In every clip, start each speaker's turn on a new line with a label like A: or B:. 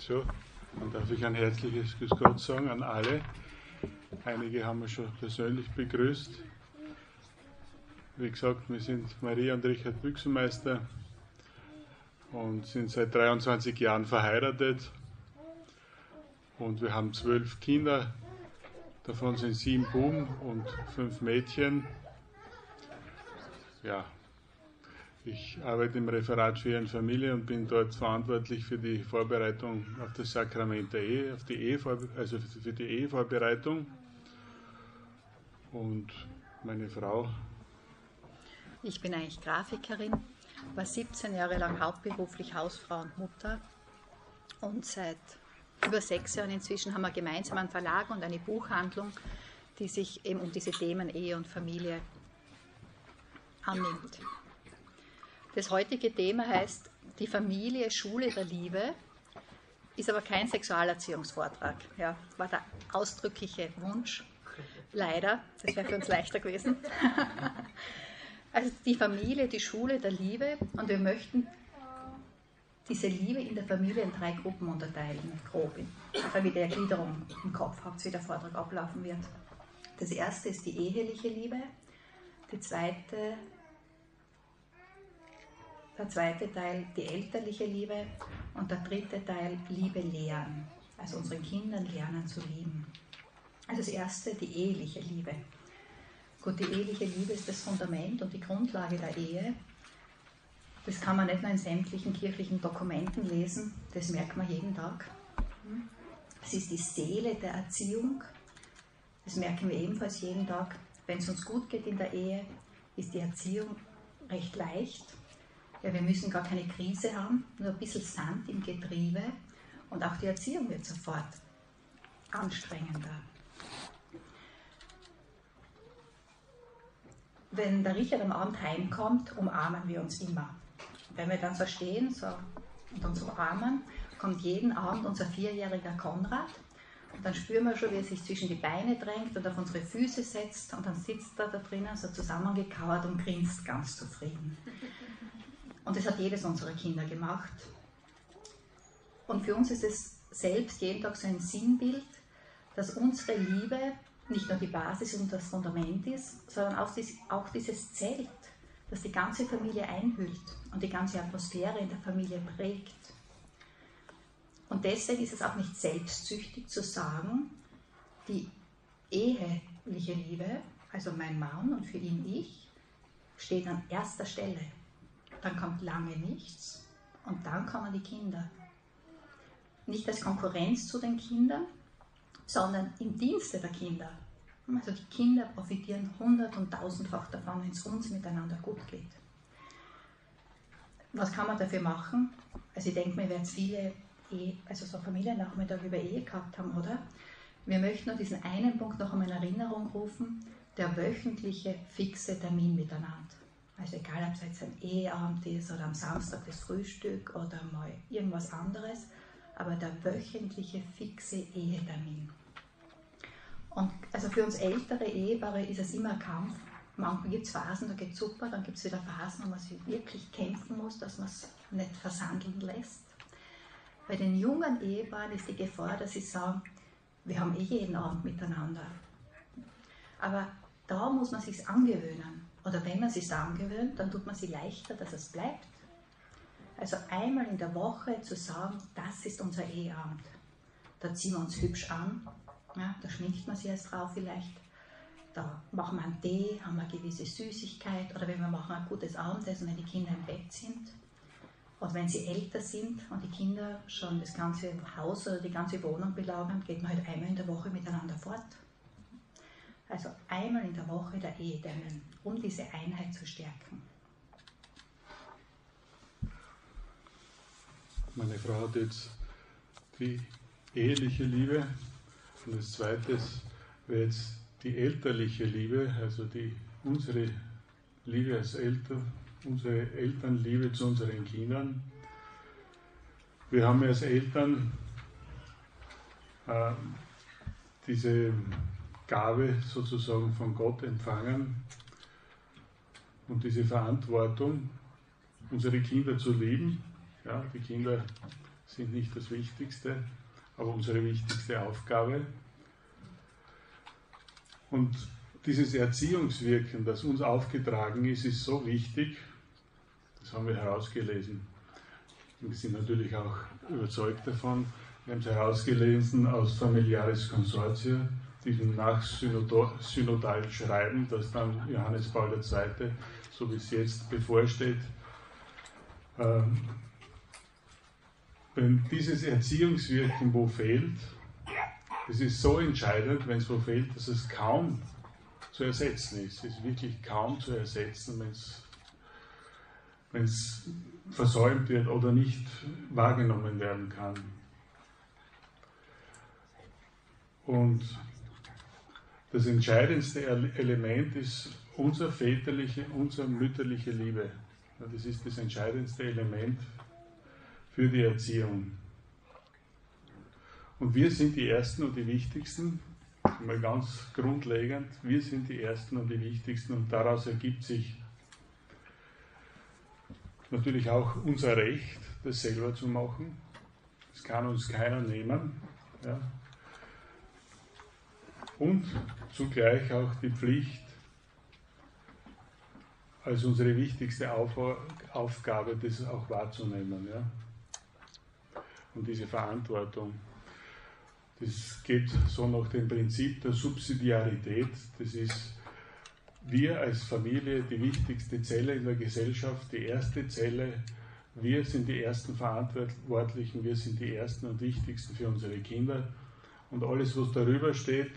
A: So, dann darf ich ein herzliches Grüß Gott sagen an alle. Einige haben wir schon persönlich begrüßt. Wie gesagt, wir sind Maria und Richard Büchsenmeister und sind seit 23 Jahren verheiratet. Und wir haben zwölf Kinder, davon sind sieben Buben und fünf Mädchen. Ja, ich arbeite im Referat für und Familie und bin dort verantwortlich für die Vorbereitung auf das Sakrament der Ehe, auf die Ehe also für die Ehevorbereitung. Und meine Frau.
B: Ich bin eigentlich Grafikerin, war 17 Jahre lang hauptberuflich Hausfrau und Mutter und seit über sechs Jahren inzwischen haben wir gemeinsam einen Verlag und eine Buchhandlung, die sich eben um diese Themen Ehe und Familie annimmt. Das heutige Thema heißt Die Familie, Schule der Liebe, ist aber kein Sexualerziehungsvortrag. Ja, war der ausdrückliche Wunsch. Leider, das wäre für uns leichter gewesen. also die Familie, die Schule der Liebe und wir möchten diese Liebe in der Familie in drei Gruppen unterteilen, grob, damit ihr Ergliederung im Kopf habt, wie der Vortrag ablaufen wird. Das erste ist die eheliche Liebe, die zweite der zweite Teil die elterliche Liebe und der dritte Teil Liebe lehren, also unseren Kindern lernen zu lieben. Also das erste die eheliche Liebe. Gut, die eheliche Liebe ist das Fundament und die Grundlage der Ehe. Das kann man nicht nur in sämtlichen kirchlichen Dokumenten lesen, das merkt man jeden Tag. Es ist die Seele der Erziehung, das merken wir ebenfalls jeden Tag. Wenn es uns gut geht in der Ehe, ist die Erziehung recht leicht ja, wir müssen gar keine Krise haben, nur ein bisschen Sand im Getriebe und auch die Erziehung wird sofort anstrengender. Wenn der Richard am Abend heimkommt, umarmen wir uns immer. Wenn wir dann so stehen so, und uns umarmen, kommt jeden Abend unser vierjähriger Konrad und dann spüren wir schon, wie er sich zwischen die Beine drängt und auf unsere Füße setzt und dann sitzt er da drinnen so zusammengekauert und grinst ganz zufrieden. Und das hat jedes unserer Kinder gemacht. Und für uns ist es selbst jeden Tag so ein Sinnbild, dass unsere Liebe nicht nur die Basis und das Fundament ist, sondern auch dieses Zelt, das die ganze Familie einhüllt und die ganze Atmosphäre in der Familie prägt. Und deswegen ist es auch nicht selbstsüchtig zu sagen, die eheliche Liebe, also mein Mann und für ihn ich, steht an erster Stelle dann kommt lange nichts und dann kommen die Kinder. Nicht als Konkurrenz zu den Kindern, sondern im Dienste der Kinder. Also die Kinder profitieren hundert- und tausendfach davon, wenn es uns miteinander gut geht. Was kann man dafür machen? Also ich denke mir, wir werden viele Ehe, also so Familiennachmittag über Ehe gehabt haben, oder? Wir möchten nur diesen einen Punkt noch einmal in Erinnerung rufen, der wöchentliche fixe Termin miteinander. Also egal, ob es jetzt ein Eheabend ist oder am Samstag das Frühstück oder mal irgendwas anderes, aber der wöchentliche fixe Ehetermin. Und also für uns ältere Ehepaare ist es immer ein Kampf. Manchmal gibt es Phasen, da geht es super, dann gibt es wieder Phasen, wo man sich wirklich kämpfen muss, dass man es nicht versandeln lässt. Bei den jungen Ehepaaren ist die Gefahr, dass sie sagen, wir haben eh jeden Abend miteinander. Aber da muss man sich angewöhnen. Oder wenn man sich angewöhnt, dann tut man sie leichter, dass es bleibt. Also einmal in der Woche zu sagen, das ist unser Eheabend. Da ziehen wir uns hübsch an, ja, da schminkt man sich erst drauf vielleicht. Da machen wir einen Tee, haben wir eine gewisse Süßigkeit oder wenn wir machen ein gutes Abendessen, wenn die Kinder im Bett sind. Und wenn sie älter sind und die Kinder schon das ganze Haus oder die ganze Wohnung belagern, geht man halt einmal in der Woche miteinander fort. Also einmal in der Woche der Ehedennen, um diese Einheit zu stärken.
A: Meine Frau hat jetzt die eheliche Liebe und das zweite wäre jetzt die elterliche Liebe, also die, unsere Liebe als Eltern, unsere Elternliebe zu unseren Kindern. Wir haben als Eltern äh, diese Gabe sozusagen von Gott empfangen und diese Verantwortung, unsere Kinder zu lieben. Ja, die Kinder sind nicht das Wichtigste, aber unsere wichtigste Aufgabe. Und dieses Erziehungswirken, das uns aufgetragen ist, ist so wichtig, das haben wir herausgelesen. Wir sind natürlich auch überzeugt davon. Wir haben es herausgelesen aus Familiaris Consortia, diesem nachsynodalen Schreiben, das dann Johannes Paul II., so wie es jetzt bevorsteht, ähm, wenn dieses Erziehungswirken wo fehlt, es ist so entscheidend, wenn es wo fehlt, dass es kaum zu ersetzen ist. Es ist wirklich kaum zu ersetzen, wenn es versäumt wird oder nicht wahrgenommen werden kann. Und das entscheidendste Element ist unsere väterliche, unsere mütterliche Liebe. Das ist das entscheidendste Element für die Erziehung. Und wir sind die Ersten und die Wichtigsten, mal ganz grundlegend, wir sind die Ersten und die Wichtigsten und daraus ergibt sich natürlich auch unser Recht, das selber zu machen. Das kann uns keiner nehmen. Ja. Und zugleich auch die Pflicht, als unsere wichtigste Auf Aufgabe, das auch wahrzunehmen. Ja. Und diese Verantwortung. Das geht so nach dem Prinzip der Subsidiarität. Das ist wir als Familie die wichtigste Zelle in der Gesellschaft, die erste Zelle. Wir sind die ersten Verantwortlichen, wir sind die ersten und wichtigsten für unsere Kinder. Und alles, was darüber steht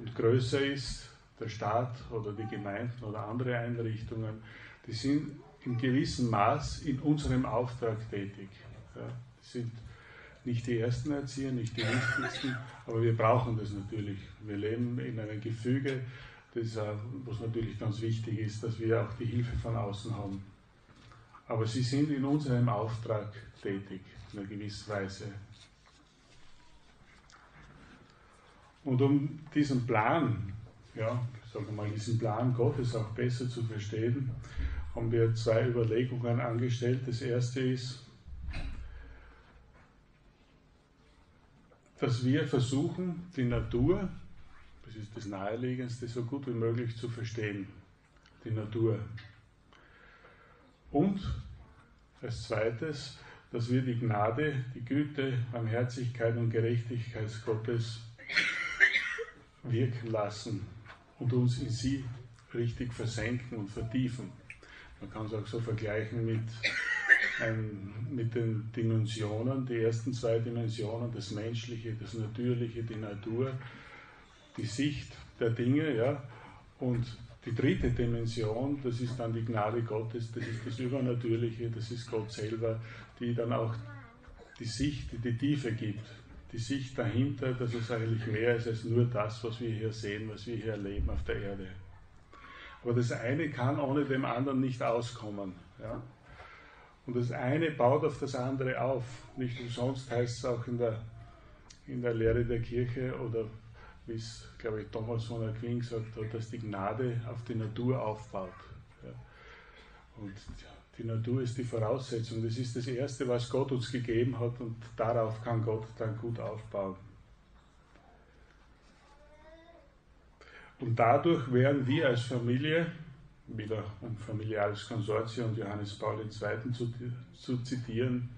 A: und größer ist, der Staat oder die Gemeinden oder andere Einrichtungen, die sind in gewissem Maß in unserem Auftrag tätig. Ja, sind nicht die ersten Erzieher, nicht die wichtigsten, aber wir brauchen das natürlich. Wir leben in einem Gefüge, das, was natürlich ganz wichtig ist, dass wir auch die Hilfe von außen haben. Aber sie sind in unserem Auftrag tätig, in einer gewissen Weise. Und um diesen Plan, ja, sagen mal, diesen Plan Gottes auch besser zu verstehen, haben wir zwei Überlegungen angestellt. Das erste ist, dass wir versuchen, die Natur das ist das Naheliegendste, so gut wie möglich zu verstehen, die Natur. Und als zweites, dass wir die Gnade, die Güte, Barmherzigkeit und Gerechtigkeit Gottes wirken lassen und uns in sie richtig versenken und vertiefen. Man kann es auch so vergleichen mit, ein, mit den Dimensionen, die ersten zwei Dimensionen, das Menschliche, das Natürliche, die Natur die Sicht der Dinge, ja, und die dritte Dimension, das ist dann die Gnade Gottes, das ist das Übernatürliche, das ist Gott selber, die dann auch die Sicht, die Tiefe gibt, die Sicht dahinter, dass es eigentlich mehr ist als nur das, was wir hier sehen, was wir hier erleben auf der Erde. Aber das eine kann ohne dem anderen nicht auskommen. Ja? Und das eine baut auf das andere auf. Nicht umsonst heißt es auch in der, in der Lehre der Kirche oder wie es, glaube ich, Thomas von Aquin gesagt hat, dass die Gnade auf die Natur aufbaut. Ja. Und die Natur ist die Voraussetzung. Das ist das Erste, was Gott uns gegeben hat und darauf kann Gott dann gut aufbauen. Und dadurch werden wir als Familie, wieder um familiares Konsortium Johannes Paul II. Zu, zu zitieren,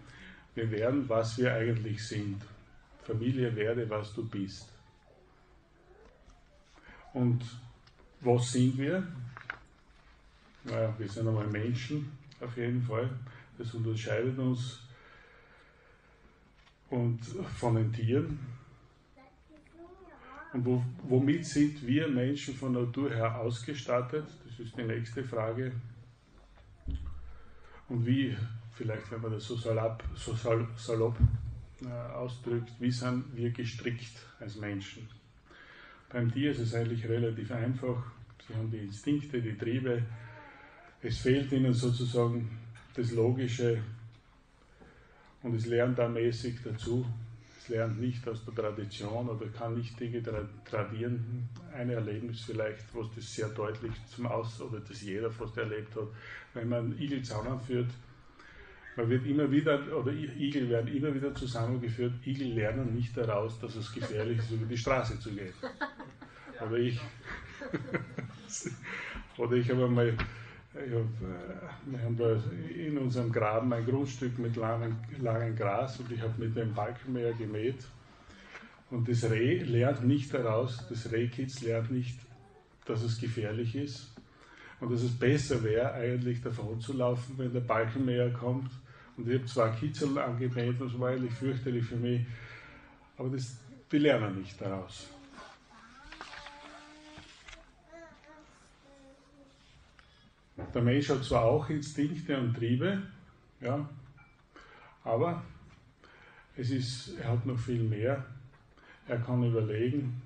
A: wir werden, was wir eigentlich sind. Familie werde, was du bist. Und was sind wir? Naja, wir sind einmal Menschen, auf jeden Fall. Das unterscheidet uns und von den Tieren. Und wo, womit sind wir Menschen von Natur her ausgestattet? Das ist die nächste Frage. Und wie, vielleicht wenn man das so salopp, so salopp äh, ausdrückt, wie sind wir gestrickt als Menschen? Beim Tier ist es eigentlich relativ einfach. Sie haben die Instinkte, die Triebe. Es fehlt ihnen sozusagen das Logische und es lernt da mäßig dazu. Es lernt nicht aus der Tradition oder kann nicht Dinge tradieren. Ein Erlebnis vielleicht, was das sehr deutlich zum Aus- oder das jeder fast erlebt hat, wenn man Igel zusammenführt, Man wird immer wieder, oder Igel werden immer wieder zusammengeführt, Igel lernen nicht daraus, dass es gefährlich ist, über die Straße zu gehen. Oder ich, oder ich habe einmal, wir haben da in unserem Graben ein Grundstück mit langem, langem Gras und ich habe mit dem Balkenmäher gemäht. Und das Reh lernt nicht daraus, das Rehkitz lernt nicht, dass es gefährlich ist und dass es besser wäre, eigentlich davon zu laufen, wenn der Balkenmäher kommt. Und ich habe zwar Kitzel angemäht, das war eigentlich fürchterlich für mich, aber das, die lernen nicht daraus. Der Mensch hat zwar auch Instinkte und Triebe, ja, aber es ist, er hat noch viel mehr. Er kann überlegen.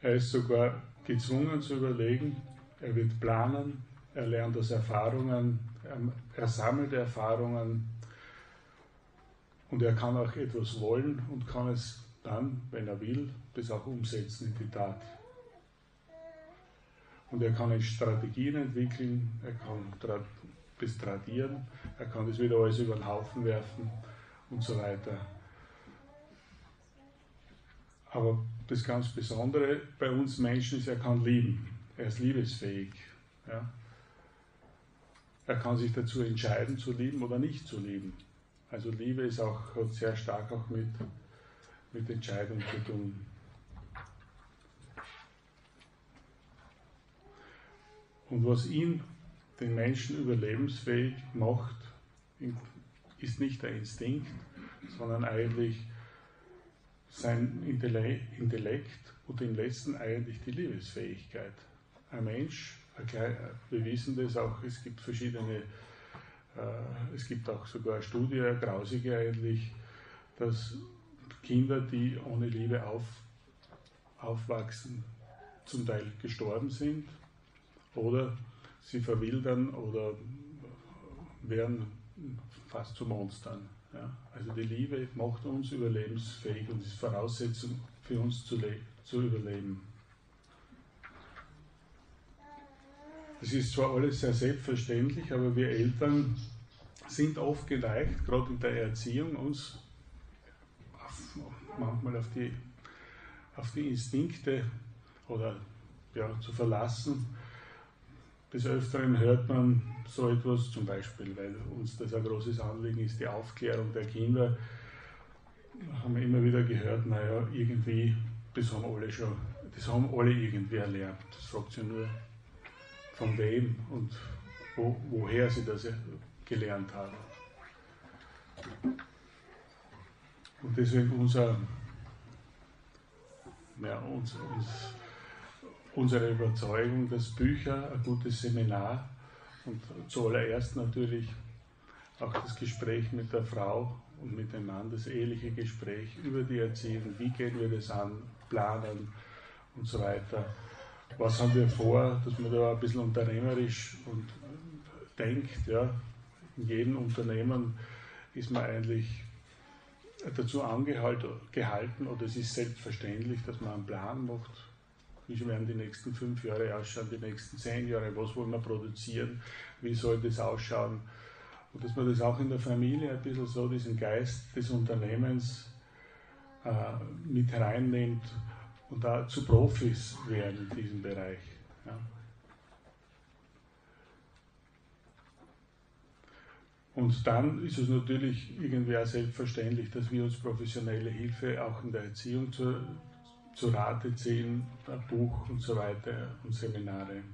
A: Er ist sogar gezwungen zu überlegen. Er wird planen. Er lernt aus Erfahrungen. Er, er sammelt Erfahrungen. Und er kann auch etwas wollen und kann es dann, wenn er will, das auch umsetzen in die Tat. Und er kann Strategien entwickeln, er kann das tradieren, er kann das wieder alles über den Haufen werfen und so weiter. Aber das ganz Besondere bei uns Menschen ist, er kann lieben. Er ist liebesfähig. Ja. Er kann sich dazu entscheiden, zu lieben oder nicht zu lieben. Also Liebe ist auch, hat sehr stark auch mit, mit Entscheidung zu tun. Und was ihn, den Menschen, überlebensfähig macht, ist nicht der Instinkt, sondern eigentlich sein Intellekt und im letzten eigentlich die Liebesfähigkeit. Ein Mensch, wir wissen das auch, es gibt verschiedene, äh, es gibt auch sogar eine Studie, eine grausige eigentlich, dass Kinder, die ohne Liebe auf, aufwachsen, zum Teil gestorben sind oder sie verwildern oder werden fast zu Monstern. Ja? Also die Liebe macht uns überlebensfähig und ist Voraussetzung für uns zu, zu überleben. Das ist zwar alles sehr selbstverständlich, aber wir Eltern sind oft geneigt, gerade in der Erziehung, uns auf, manchmal auf die, auf die Instinkte oder ja, zu verlassen des Öfteren hört man so etwas, zum Beispiel, weil uns das ein großes Anliegen ist, die Aufklärung der Kinder, haben wir immer wieder gehört, naja, irgendwie, das haben alle schon, das haben alle irgendwie erlernt. Das fragt sich nur, von wem und wo, woher sie das gelernt haben. Und deswegen unser, ja, uns, uns unsere Überzeugung, dass Bücher ein gutes Seminar und zuallererst natürlich auch das Gespräch mit der Frau und mit dem Mann, das eheliche Gespräch über die Erziehung, wie gehen wir das an, planen und so weiter. Was haben wir vor, dass man da ein bisschen unternehmerisch und denkt, ja, in jedem Unternehmen ist man eigentlich dazu angehalten oder es ist selbstverständlich, dass man einen Plan macht, wie werden die nächsten fünf Jahre ausschauen, die nächsten zehn Jahre, was wollen wir produzieren, wie soll das ausschauen. Und dass man das auch in der Familie ein bisschen so, diesen Geist des Unternehmens äh, mit reinnimmt und da zu Profis werden in diesem Bereich. Ja. Und dann ist es natürlich irgendwie auch selbstverständlich, dass wir uns professionelle Hilfe auch in der Erziehung zur, zu Rate ziehen, ein Buch und so weiter und Seminare.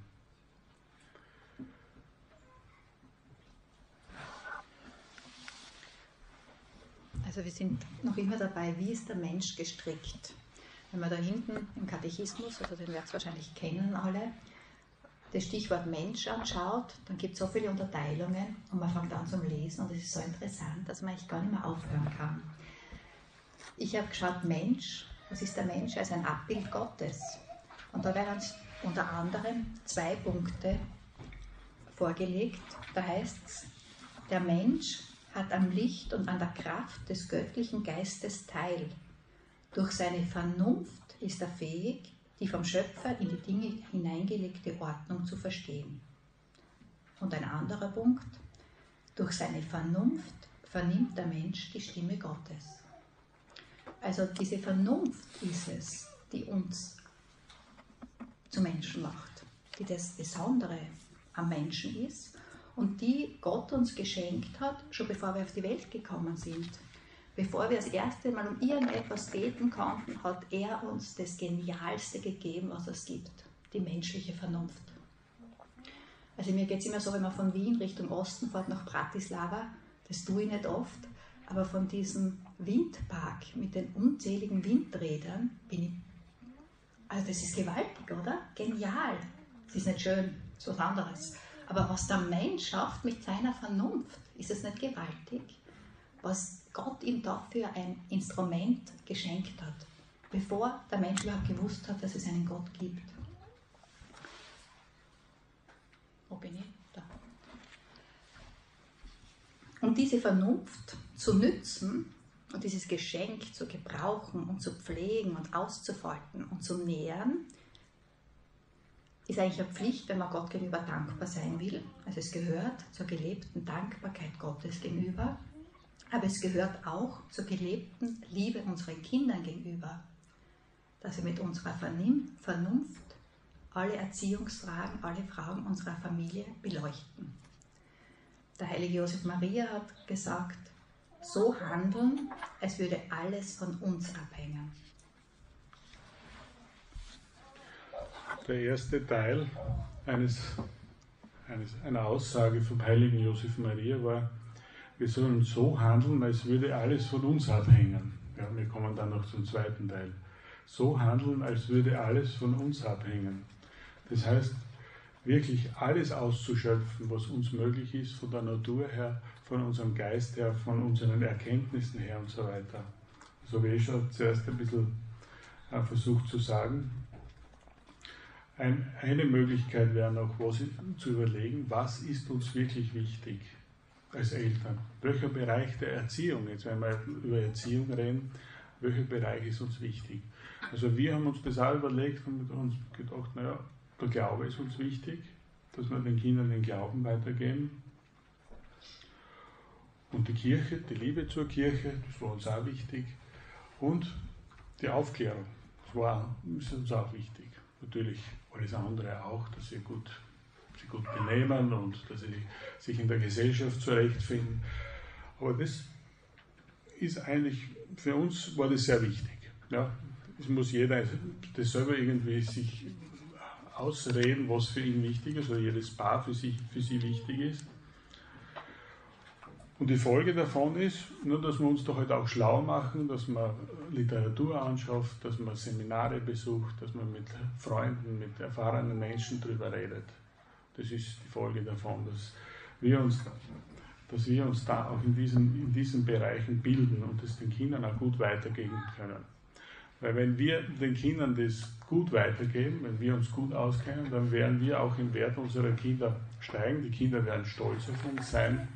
B: Also wir sind noch immer dabei, wie ist der Mensch gestrickt? Wenn man da hinten im Katechismus, also den werdet ihr wahrscheinlich kennen alle, das Stichwort Mensch anschaut, dann gibt es so viele Unterteilungen und man fängt an zum Lesen und es ist so interessant, dass man eigentlich gar nicht mehr aufhören kann. Ich habe geschaut, Mensch, was ist der Mensch? Ist ein Abbild Gottes. Und da werden uns unter anderem zwei Punkte vorgelegt. Da heißt es, der Mensch hat am Licht und an der Kraft des göttlichen Geistes teil. Durch seine Vernunft ist er fähig, die vom Schöpfer in die Dinge hineingelegte Ordnung zu verstehen. Und ein anderer Punkt, Durch seine Vernunft vernimmt der Mensch die Stimme Gottes. Also diese Vernunft ist es, die uns zu Menschen macht, die das Besondere am Menschen ist und die Gott uns geschenkt hat, schon bevor wir auf die Welt gekommen sind. Bevor wir das erste Mal um irgendetwas beten konnten, hat er uns das Genialste gegeben, was es gibt, die menschliche Vernunft. Also mir geht es immer so, wenn man von Wien Richtung Osten fährt nach Bratislava, das tue ich nicht oft, aber von diesem Windpark mit den unzähligen Windrädern bin ich, also das ist gewaltig, oder? Genial. Es ist nicht schön, ist was anderes. Aber was der Mensch schafft mit seiner Vernunft, ist es nicht gewaltig? Was Gott ihm dafür ein Instrument geschenkt hat, bevor der Mensch überhaupt gewusst hat, dass es einen Gott gibt. Wo bin ich? Da. Und diese Vernunft zu nützen und dieses Geschenk zu gebrauchen und zu pflegen und auszufalten und zu nähren, ist eigentlich eine Pflicht, wenn man Gott gegenüber dankbar sein will. Also es gehört zur gelebten Dankbarkeit Gottes gegenüber, aber es gehört auch zur gelebten Liebe unseren Kindern gegenüber, dass wir mit unserer Vernunft alle Erziehungsfragen, alle Fragen unserer Familie beleuchten. Der heilige Josef Maria hat gesagt, so handeln, als würde alles von uns abhängen.
A: der erste Teil eines, eines, einer Aussage vom heiligen Josef Maria war, wir sollen so handeln, als würde alles von uns abhängen. Ja, wir kommen dann noch zum zweiten Teil. So handeln, als würde alles von uns abhängen. Das heißt, wirklich alles auszuschöpfen, was uns möglich ist, von der Natur her, von unserem Geist her, von unseren Erkenntnissen her und so weiter. So wie ich schon zuerst ein bisschen äh, versucht zu sagen, ein, eine Möglichkeit wäre noch, was, zu überlegen, was ist uns wirklich wichtig als Eltern? Welcher Bereich der Erziehung, jetzt wenn wir über Erziehung reden, welcher Bereich ist uns wichtig? Also wir haben uns das auch überlegt und uns gedacht, naja, der Glaube ist uns wichtig, dass wir den Kindern den Glauben weitergeben. Und die Kirche, die Liebe zur Kirche, das war uns auch wichtig. Und die Aufklärung, das war ist uns auch wichtig. Natürlich alles andere auch, dass sie gut, sie gut benehmen und dass sie sich in der Gesellschaft zurechtfinden. Aber das ist eigentlich, für uns war das sehr wichtig. Ja, es muss jeder das selber irgendwie sich ausreden, was für ihn wichtig ist, oder jedes Paar für, sich, für sie wichtig ist. Und die Folge davon ist, nur dass wir uns da halt auch schlau machen, dass man Literatur anschafft, dass man Seminare besucht, dass man mit Freunden, mit erfahrenen Menschen darüber redet. Das ist die Folge davon, dass wir uns, dass wir uns da auch in diesen, in diesen Bereichen bilden und das den Kindern auch gut weitergeben können. Weil wenn wir den Kindern das gut weitergeben, wenn wir uns gut auskennen, dann werden wir auch im Wert unserer Kinder steigen. Die Kinder werden stolz auf uns sein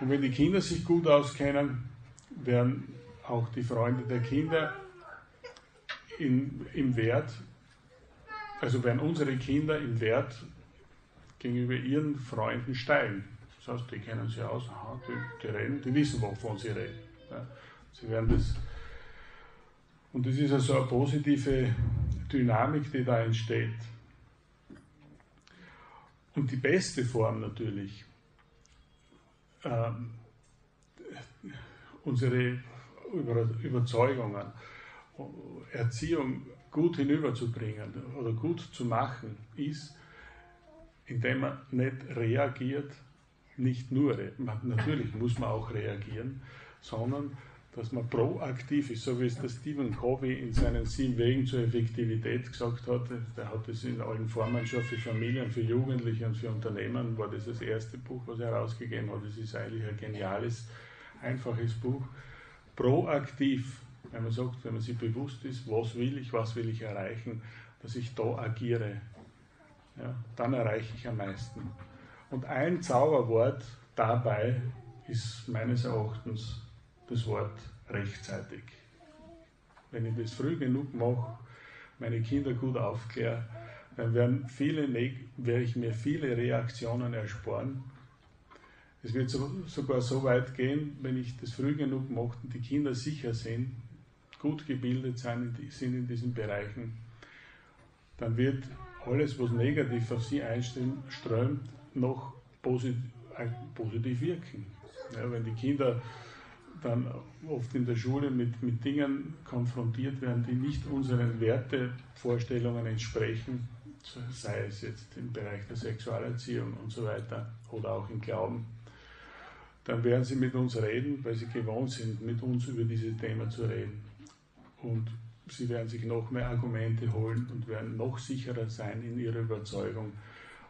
A: und wenn die Kinder sich gut auskennen, werden auch die Freunde der Kinder in, im Wert, also werden unsere Kinder im Wert gegenüber ihren Freunden steigen. Das heißt, die kennen sie aus, aha, die, die, reden, die wissen, wovon sie reden. Ja, sie werden das. Und das ist also eine positive Dynamik, die da entsteht. Und die beste Form natürlich unsere Überzeugungen, Erziehung gut hinüberzubringen oder gut zu machen, ist, indem man nicht reagiert, nicht nur, natürlich muss man auch reagieren, sondern dass man proaktiv ist, so wie es der Stephen Covey in seinen sieben Wegen zur Effektivität gesagt hat. Der hat es in allen Formen schon für Familien, für Jugendliche und für Unternehmen, war das das erste Buch, was er herausgegeben hat. Das ist eigentlich ein geniales, einfaches Buch. Proaktiv, wenn man sagt, wenn man sich bewusst ist, was will ich, was will ich erreichen, dass ich da agiere, ja, dann erreiche ich am meisten. Und ein Zauberwort dabei ist meines Erachtens das Wort rechtzeitig. Wenn ich das früh genug mache, meine Kinder gut aufkläre, dann werden viele, werde ich mir viele Reaktionen ersparen, Es wird sogar so weit gehen, wenn ich das früh genug mache und die Kinder sicher sind, gut gebildet sind in diesen Bereichen, dann wird alles, was negativ auf sie einströmt, noch positiv, positiv wirken. Ja, wenn die Kinder dann oft in der Schule mit, mit Dingen konfrontiert werden, die nicht unseren Wertevorstellungen entsprechen, sei es jetzt im Bereich der Sexualerziehung und so weiter oder auch im Glauben, dann werden sie mit uns reden, weil sie gewohnt sind, mit uns über dieses Thema zu reden. Und sie werden sich noch mehr Argumente holen und werden noch sicherer sein in ihrer Überzeugung.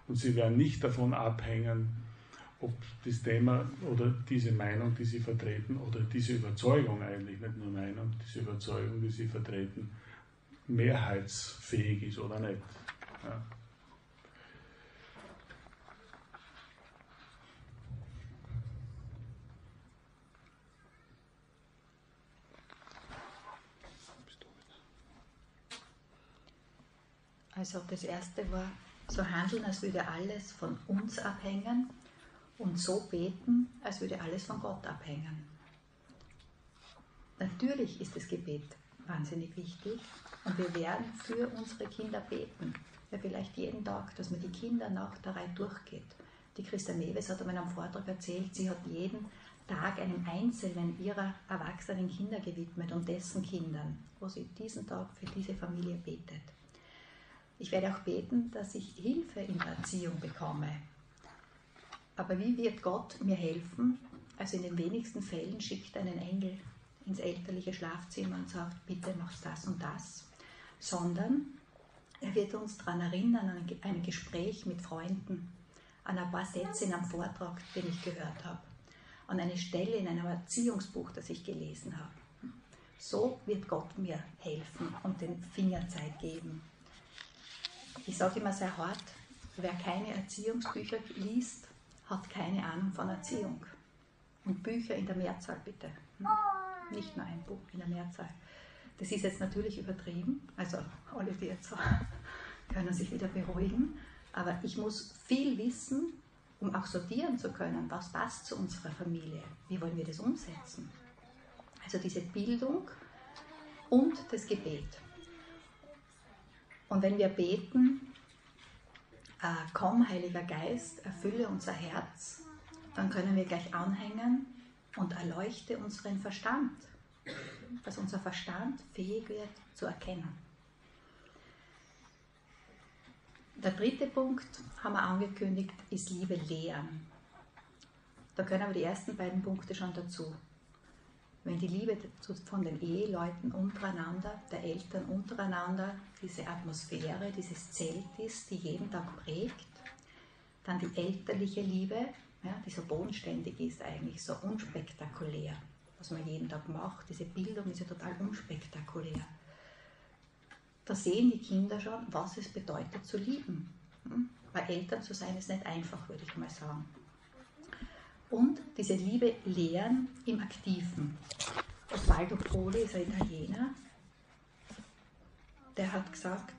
A: Und sie werden nicht davon abhängen, ob das Thema oder diese Meinung, die sie vertreten, oder diese Überzeugung eigentlich, nicht nur Meinung, diese Überzeugung, die sie vertreten, mehrheitsfähig ist oder nicht. Ja.
B: Also das erste war, so handeln, als würde alles von uns abhängen und so beten, als würde alles von Gott abhängen. Natürlich ist das Gebet wahnsinnig wichtig und wir werden für unsere Kinder beten. Ja, vielleicht jeden Tag, dass man die Kinder nach der Reihe durchgeht. Die Christa Mewes hat in einem Vortrag erzählt, sie hat jeden Tag einem einzelnen ihrer erwachsenen Kinder gewidmet und dessen Kindern, wo sie diesen Tag für diese Familie betet. Ich werde auch beten, dass ich Hilfe in der Erziehung bekomme. Aber wie wird Gott mir helfen? Also in den wenigsten Fällen schickt einen Engel ins elterliche Schlafzimmer und sagt, bitte machst das und das. Sondern er wird uns daran erinnern, an ein Gespräch mit Freunden, an ein paar Sätze in einem Vortrag, den ich gehört habe, an eine Stelle in einem Erziehungsbuch, das ich gelesen habe. So wird Gott mir helfen und den Fingerzeig geben. Ich sage immer sehr hart, wer keine Erziehungsbücher liest, hat keine Ahnung von Erziehung. Und Bücher in der Mehrzahl bitte. Hm? Nicht nur ein Buch in der Mehrzahl. Das ist jetzt natürlich übertrieben, also alle, die jetzt können sich wieder beruhigen. Aber ich muss viel wissen, um auch sortieren zu können, was passt zu unserer Familie, wie wollen wir das umsetzen. Also diese Bildung und das Gebet. Und wenn wir beten, komm, Heiliger Geist, erfülle unser Herz, dann können wir gleich anhängen und erleuchte unseren Verstand, dass unser Verstand fähig wird zu erkennen. Der dritte Punkt, haben wir angekündigt, ist Liebe lehren. Da können aber die ersten beiden Punkte schon dazu wenn die Liebe von den Eheleuten untereinander, der Eltern untereinander, diese Atmosphäre, dieses Zelt ist, die jeden Tag prägt, dann die elterliche Liebe, ja, die so bodenständig ist eigentlich, so unspektakulär, was man jeden Tag macht, diese Bildung ist ja total unspektakulär. Da sehen die Kinder schon, was es bedeutet zu lieben. Hm? Weil Eltern zu sein ist nicht einfach, würde ich mal sagen und diese Liebe lehren im Aktiven. Osvaldo Poli ist ein Italiener, der hat gesagt,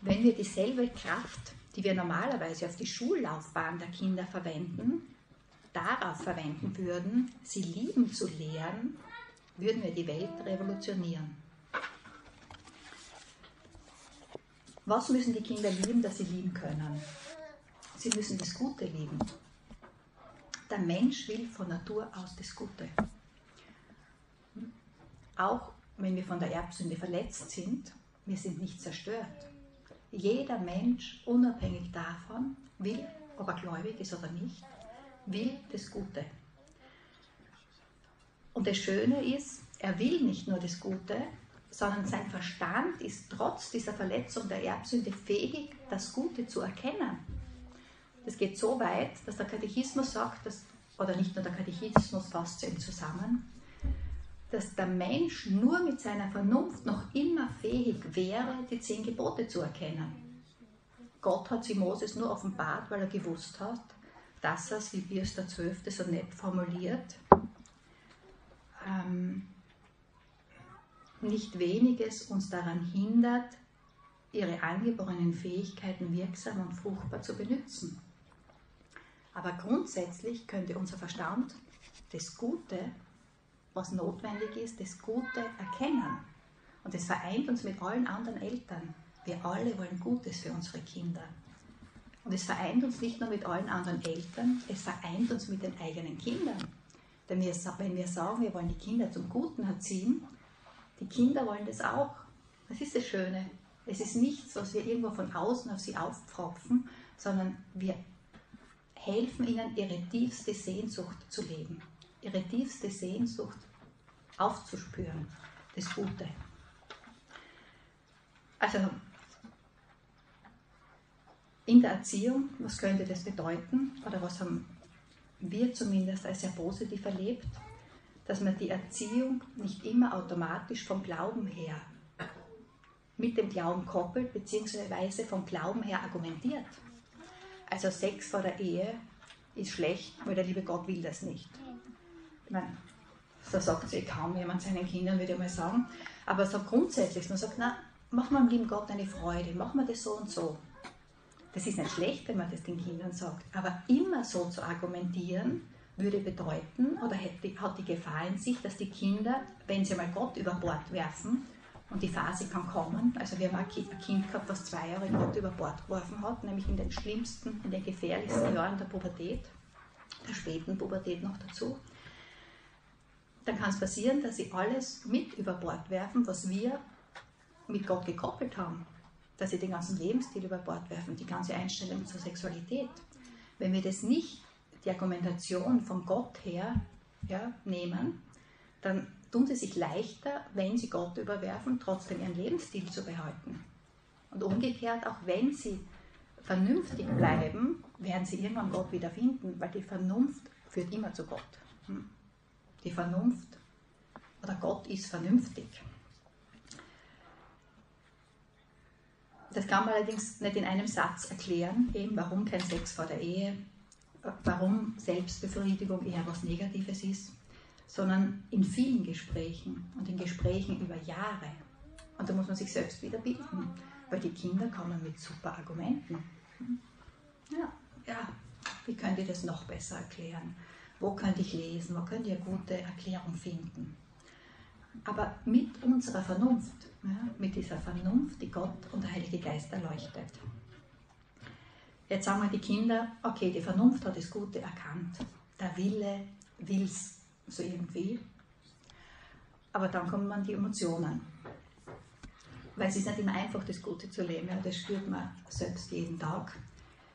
B: wenn wir dieselbe Kraft, die wir normalerweise auf die Schullaufbahn der Kinder verwenden, darauf verwenden würden, sie lieben zu lehren, würden wir die Welt revolutionieren. Was müssen die Kinder lieben, dass sie lieben können? Sie müssen das Gute lieben. Der Mensch will von Natur aus das Gute. Auch wenn wir von der Erbsünde verletzt sind, wir sind nicht zerstört. Jeder Mensch, unabhängig davon, will, ob er gläubig ist oder nicht, will das Gute. Und das Schöne ist, er will nicht nur das Gute, sondern sein Verstand ist trotz dieser Verletzung der Erbsünde fähig, das Gute zu erkennen. Das geht so weit, dass der Katechismus sagt, dass, oder nicht nur der Katechismus fasst es zusammen, dass der Mensch nur mit seiner Vernunft noch immer fähig wäre, die zehn Gebote zu erkennen. Gott hat sie Moses nur offenbart, weil er gewusst hat, dass er es, wie Pius XII. so nett formuliert, ähm, nicht weniges uns daran hindert, ihre angeborenen Fähigkeiten wirksam und fruchtbar zu benutzen. Aber grundsätzlich könnte unser Verstand das Gute, was notwendig ist, das Gute erkennen. Und das vereint uns mit allen anderen Eltern. Wir alle wollen Gutes für unsere Kinder. Und es vereint uns nicht nur mit allen anderen Eltern, es vereint uns mit den eigenen Kindern. Denn wir, wenn wir sagen, wir wollen die Kinder zum Guten erziehen, die Kinder wollen das auch. Das ist das Schöne. Es ist nichts, was wir irgendwo von außen auf sie aufpfropfen, sondern wir helfen ihnen, ihre tiefste Sehnsucht zu leben, ihre tiefste Sehnsucht aufzuspüren, das Gute. Also in der Erziehung, was könnte das bedeuten oder was haben wir zumindest als sehr positiv erlebt, dass man die Erziehung nicht immer automatisch vom Glauben her mit dem Glauben koppelt, beziehungsweise vom Glauben her argumentiert. Also Sex vor der Ehe ist schlecht, weil der liebe Gott will das nicht. Ich meine, so sagt sich kaum jemand seinen Kindern, würde ich mal sagen. Aber so grundsätzlich, man sagt, na, mach mal dem lieben Gott eine Freude, mach mal das so und so. Das ist nicht schlecht, wenn man das den Kindern sagt, aber immer so zu argumentieren, würde bedeuten oder hat die Gefahr in sich, dass die Kinder, wenn sie mal Gott über Bord werfen, und die Phase kann kommen, also wir haben ein Kind gehabt, das zwei Jahre Gott über Bord geworfen hat, nämlich in den schlimmsten, in den gefährlichsten Jahren der Pubertät, der späten Pubertät noch dazu, dann kann es passieren, dass sie alles mit über Bord werfen, was wir mit Gott gekoppelt haben. Dass sie den ganzen Lebensstil über Bord werfen, die ganze Einstellung zur Sexualität. Wenn wir das nicht, die Argumentation von Gott her ja, nehmen, dann tun sie sich leichter, wenn sie Gott überwerfen, trotzdem ihren Lebensstil zu behalten. Und umgekehrt, auch wenn sie vernünftig bleiben, werden sie irgendwann Gott wiederfinden, weil die Vernunft führt immer zu Gott. Hm? Die Vernunft oder Gott ist vernünftig. Das kann man allerdings nicht in einem Satz erklären, eben warum kein Sex vor der Ehe, warum Selbstbefriedigung eher was Negatives ist, sondern in vielen Gesprächen und in Gesprächen über Jahre. Und da muss man sich selbst wieder bilden, weil die Kinder kommen mit super Argumenten. Ja, ja, wie könnt ihr das noch besser erklären? Wo könnte ich lesen? Wo könnt ihr eine gute Erklärung finden? Aber mit unserer Vernunft ja, mit dieser Vernunft, die Gott und der Heilige Geist erleuchtet. Jetzt sagen wir die Kinder, okay, die Vernunft hat das Gute erkannt, der Wille will es so irgendwie, aber dann kommen man die Emotionen. Weil es ist nicht immer einfach, das Gute zu leben, ja, das spürt man selbst jeden Tag.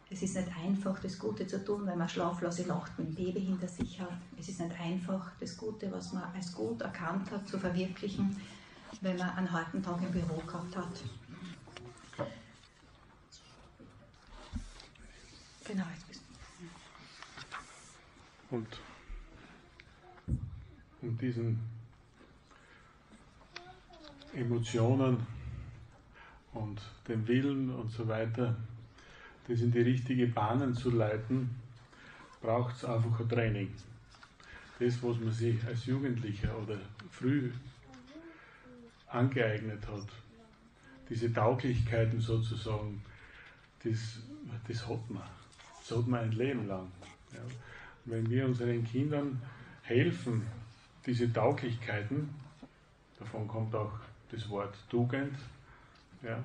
B: Es ist nicht einfach, das Gute zu tun, wenn man schlaflose Nacht mit dem Baby hinter sich hat. Es ist nicht einfach, das Gute, was man als gut erkannt hat, zu verwirklichen wenn man einen harten Tag im Büro gehabt hat. Genau, jetzt bist
A: du. Und um diesen Emotionen und den Willen und so weiter, das in die richtige Bahnen zu leiten, braucht es einfach ein Training. Das, was man sich als Jugendlicher oder früh angeeignet hat. Diese Tauglichkeiten sozusagen, das, das hat man. Das hat man ein Leben lang. Ja. Wenn wir unseren Kindern helfen, diese Tauglichkeiten, davon kommt auch das Wort Tugend, ja,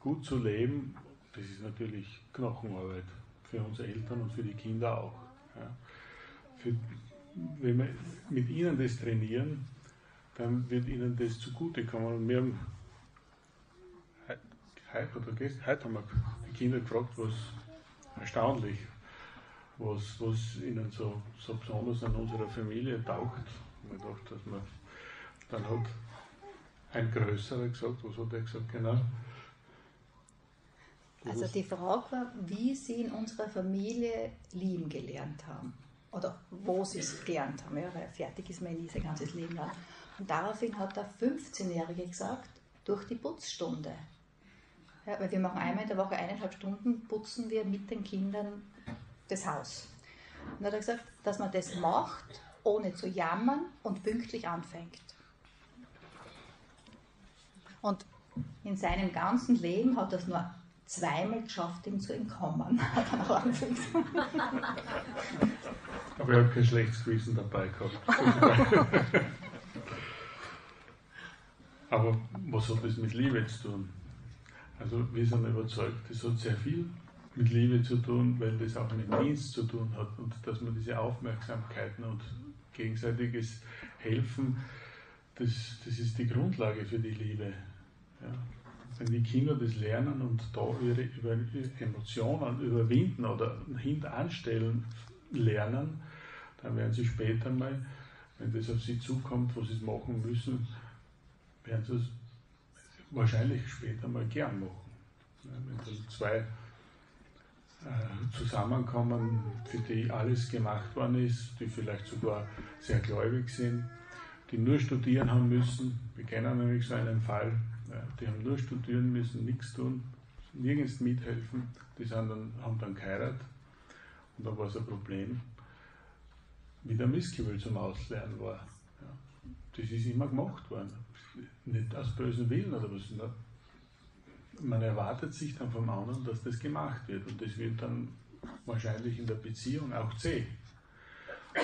A: gut zu leben, das ist natürlich Knochenarbeit für unsere Eltern und für die Kinder auch. Ja. Für, wenn wir mit ihnen das trainieren, dann wird ihnen das zugutekommen. Und wir haben heute oder gestern, heute haben wir die Kinder gefragt, was erstaunlich, was, was ihnen so, so besonders an unserer Familie taugt. Ich dachte, dass man, dann hat ein Größerer gesagt, was hat er gesagt, genau?
B: Also die Frage war, wie sie in unserer Familie lieben gelernt haben. Oder wo sie es gelernt haben, ja, weil fertig ist man nie sein ganzes Leben lang. Und daraufhin hat der 15-Jährige gesagt, durch die Putzstunde. Ja, weil wir machen einmal in der Woche eineinhalb Stunden, putzen wir mit den Kindern das Haus. Und dann hat er gesagt, dass man das macht, ohne zu jammern und pünktlich anfängt. Und in seinem ganzen Leben hat das nur zweimal geschafft, ihm zu entkommen.
A: Aber er hat kein schlechtes Gewissen dabei gehabt. Aber was hat das mit Liebe zu tun? Also wir sind überzeugt, das hat sehr viel mit Liebe zu tun, weil das auch mit Dienst zu tun hat und dass man diese Aufmerksamkeiten und gegenseitiges Helfen, das, das ist die Grundlage für die Liebe. Ja. Wenn die Kinder das lernen und da ihre, ihre Emotionen überwinden oder hintanstellen lernen, dann werden sie später mal, wenn das auf sie zukommt, wo sie machen müssen, werden sie es wahrscheinlich später mal gern machen. Ja, wenn also zwei zusammenkommen, für die alles gemacht worden ist, die vielleicht sogar sehr gläubig sind, die nur studieren haben müssen. Wir kennen nämlich so einen Fall, die haben nur studieren müssen, nichts tun, nirgends mithelfen. Die sind dann, haben dann geheiratet und da war es ein Problem, wie der Missgefühl zum Auslernen war. Das ist immer gemacht worden. Nicht aus bösen Willen oder was. Man erwartet sich dann vom anderen, dass das gemacht wird und das wird dann wahrscheinlich in der Beziehung auch zäh.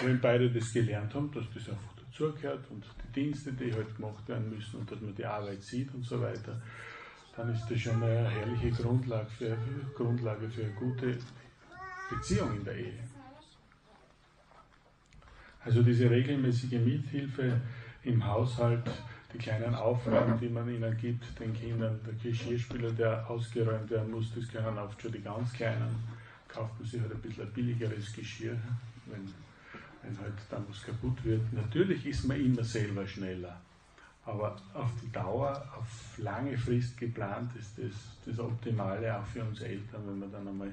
A: wenn beide das gelernt haben, dass das einfach dazugehört und die Dienste, die halt gemacht werden müssen und dass man die Arbeit sieht und so weiter, dann ist das schon eine herrliche Grundlage für, Grundlage für eine gute Beziehung in der Ehe. Also diese regelmäßige Mithilfe im Haushalt, die kleinen Aufgaben, die man ihnen gibt, den Kindern, der Geschirrspüler, der ausgeräumt werden muss, das können oft schon die ganz Kleinen, kauft man sich halt ein bisschen ein billigeres Geschirr, wenn wenn halt dann was kaputt wird. Natürlich ist man immer selber schneller, aber auf die Dauer, auf lange Frist geplant ist das das Optimale auch für uns Eltern, wenn man dann einmal,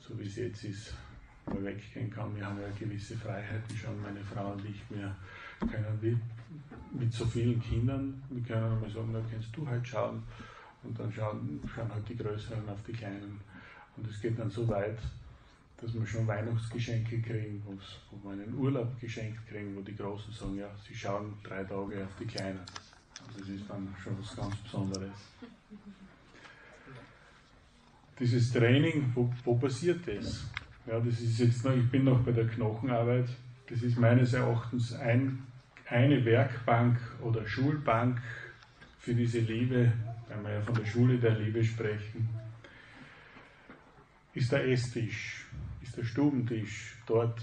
A: so wie es jetzt ist, mal weggehen kann. Wir haben ja gewisse Freiheit, die schon meine Frau und ich, wir können mit so vielen Kindern, wir können einmal sagen, da kannst du halt schauen und dann schauen, schauen halt die Größeren auf die Kleinen. Und es geht dann so weit, dass wir schon Weihnachtsgeschenke kriegen, wo wir einen Urlaub geschenkt kriegen, wo die Großen sagen, ja, sie schauen drei Tage auf die Kleinen. Also das ist dann schon was ganz Besonderes. Dieses Training, wo, wo passiert das? Ja, das ist jetzt noch, ich bin noch bei der Knochenarbeit. Das ist meines Erachtens ein, eine Werkbank oder Schulbank für diese Liebe, wenn wir ja von der Schule der Liebe sprechen, ist der Esstisch der Stubentisch. Dort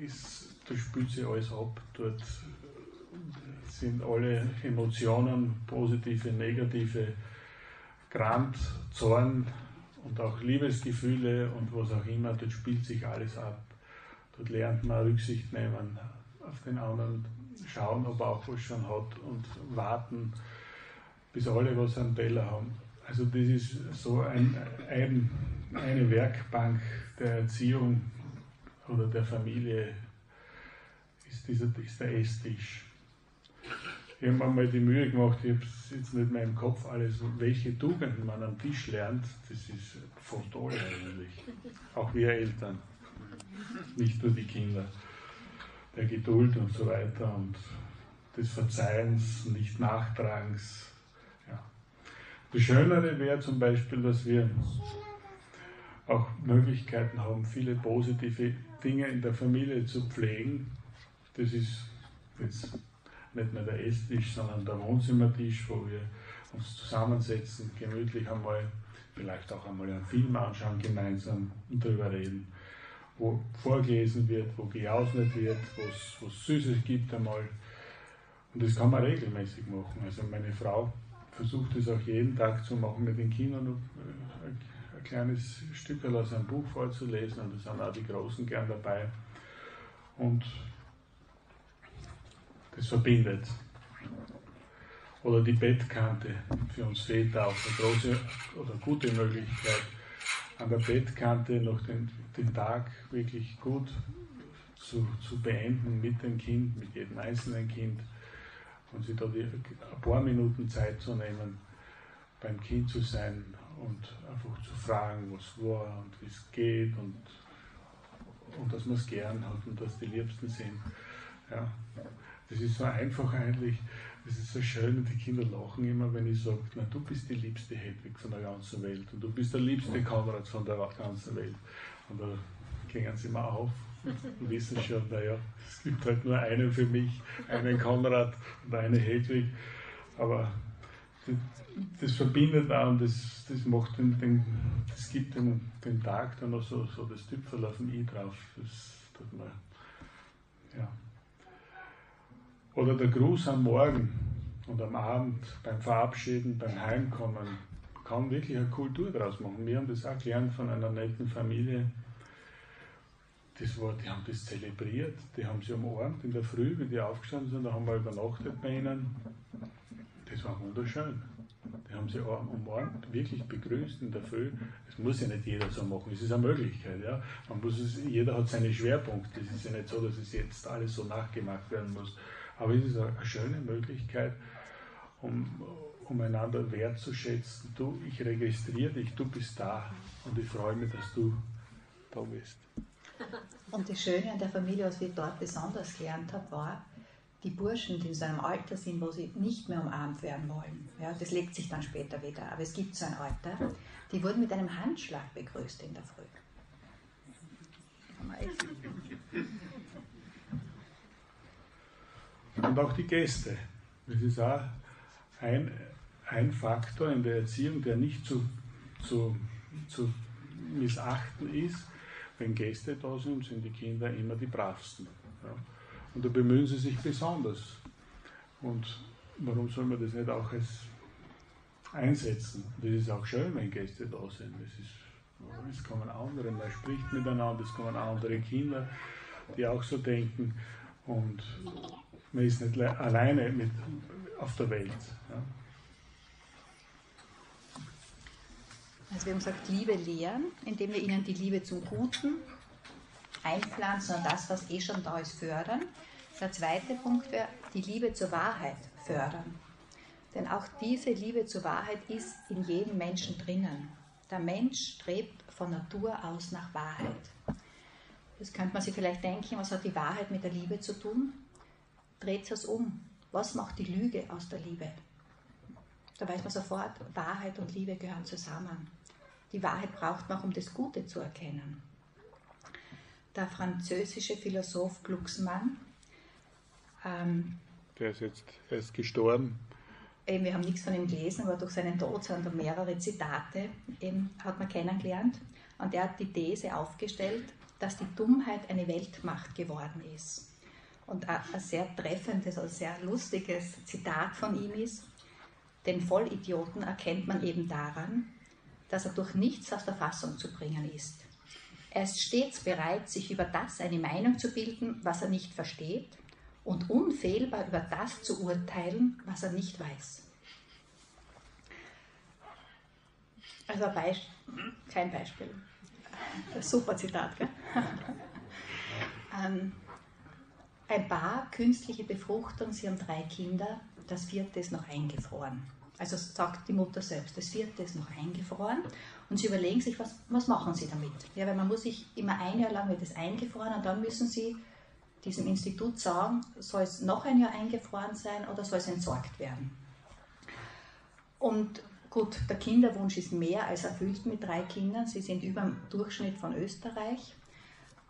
A: ist, da spült sich alles ab. Dort sind alle Emotionen, positive, negative, Grant, Zorn und auch Liebesgefühle und was auch immer, dort spielt sich alles ab. Dort lernt man Rücksicht nehmen auf den anderen, schauen, ob er auch was schon hat und warten, bis alle was am Teller haben. Also das ist so ein, ein, eine Werkbank der Erziehung oder der Familie ist, dieser, ist der Esstisch. Ich habe mir mal die Mühe gemacht, ich habe es jetzt nicht mehr im Kopf alles, welche Tugenden man am Tisch lernt, das ist toll eigentlich. Auch wir Eltern, nicht nur die Kinder. Der Geduld und so weiter und des Verzeihens, nicht Nachtragens. Ja. Das Schönere wäre zum Beispiel, dass wir auch Möglichkeiten haben, viele positive Dinge in der Familie zu pflegen. Das ist jetzt nicht nur der Esstisch, sondern der Wohnzimmertisch, wo wir uns zusammensetzen, gemütlich einmal, vielleicht auch einmal einen Film anschauen gemeinsam und darüber reden, wo vorgelesen wird, wo gejausnet wird, wo es Süßes gibt einmal. Und das kann man regelmäßig machen. Also meine Frau versucht es auch jeden Tag zu machen mit den Kindern ein kleines Stück aus einem Buch vorzulesen und da sind auch die Großen gern dabei. Und das verbindet. Oder die Bettkante für uns Väter auch eine große oder gute Möglichkeit, an der Bettkante noch den, den Tag wirklich gut zu, zu beenden mit dem Kind, mit jedem einzelnen Kind und sich da die, ein paar Minuten Zeit zu nehmen, beim Kind zu sein und einfach zu fragen, was war und wie es geht und, und dass man es gern hat und dass die Liebsten sind. Ja. Das ist so einfach eigentlich, das ist so schön und die Kinder lachen immer, wenn ich sage, na, du bist die liebste Hedwig von der ganzen Welt und du bist der liebste Konrad von der ganzen Welt. Und da klingen sie immer auf und wissen schon, naja, es gibt halt nur einen für mich, einen Konrad und eine Hedwig. Aber das, das verbindet auch und das, das macht den, den, das gibt den, den Tag dann noch so, so das Tüpfel auf dem I drauf. Das tut mir, ja. Oder der Gruß am Morgen und am Abend beim Verabschieden, beim Heimkommen. Kann wirklich eine Kultur draus machen. Wir haben das auch gelernt von einer netten Familie. Das war, die haben das zelebriert, die haben sie umarmt in der Früh, wenn die aufgestanden sind, da haben wir übernachtet bei ihnen. Das war wunderschön. Die haben sie umarmt, wirklich begrüßt in der Früh. Das muss ja nicht jeder so machen, es ist eine Möglichkeit. Ja? Man muss es, jeder hat seine Schwerpunkte. Es ist ja nicht so, dass es jetzt alles so nachgemacht werden muss. Aber es ist eine schöne Möglichkeit, um, um einander wertzuschätzen. Du, ich registriere dich, du bist da und ich freue mich, dass du da bist.
B: Und das Schöne an der Familie, was wir dort besonders gelernt haben, war, die Burschen, die in so einem Alter sind, wo sie nicht mehr umarmt werden wollen, ja, das legt sich dann später wieder, aber es gibt so ein Alter, die wurden mit einem Handschlag begrüßt in der Früh.
A: Und auch die Gäste. Das ist auch ein, ein Faktor in der Erziehung, der nicht zu, zu, zu missachten ist. Wenn Gäste da sind, sind die Kinder immer die bravsten. Ja. Und da bemühen sie sich besonders. Und warum soll man das nicht auch als einsetzen? Das ist auch schön, wenn Gäste da sind. Das ist, es kommen andere, man spricht miteinander, es kommen andere Kinder, die auch so denken. Und man ist nicht alleine mit auf der Welt. Ja.
B: Also wir haben gesagt, Liebe lehren, indem wir ihnen die Liebe zum Guten einpflanzen und das, was eh schon da ist, fördern. Der zweite Punkt wäre die Liebe zur Wahrheit fördern. Denn auch diese Liebe zur Wahrheit ist in jedem Menschen drinnen. Der Mensch strebt von Natur aus nach Wahrheit. Das könnte man sich vielleicht denken, was hat die Wahrheit mit der Liebe zu tun? Dreht es um. Was macht die Lüge aus der Liebe? Da weiß man sofort, Wahrheit und Liebe gehören zusammen. Die Wahrheit braucht man, um das Gute zu erkennen. Der französische Philosoph Glucksmann.
A: Ähm, der ist jetzt er ist gestorben.
B: Eben, wir haben nichts von ihm gelesen, aber durch seinen Tod sind da mehrere Zitate, eben, hat man kennengelernt. Und er hat die These aufgestellt, dass die Dummheit eine Weltmacht geworden ist. Und ein sehr treffendes, also sehr lustiges Zitat von ihm ist, den Vollidioten erkennt man eben daran, dass er durch nichts aus der Fassung zu bringen ist. Er ist stets bereit, sich über das eine Meinung zu bilden, was er nicht versteht, und unfehlbar über das zu urteilen, was er nicht weiß. Also Beispiel, kein Beispiel. Super Zitat, gell? ähm, ein Paar, künstliche Befruchtung, sie haben drei Kinder, das vierte ist noch eingefroren. Also sagt die Mutter selbst, das vierte ist noch eingefroren und sie überlegen sich, was, was machen sie damit? Ja, weil man muss sich immer ein Jahr lang wird es eingefroren und dann müssen sie diesem Institut sagen, soll es noch ein Jahr eingefroren sein oder soll es entsorgt werden? Und gut, der Kinderwunsch ist mehr als erfüllt mit drei Kindern. Sie sind über dem Durchschnitt von Österreich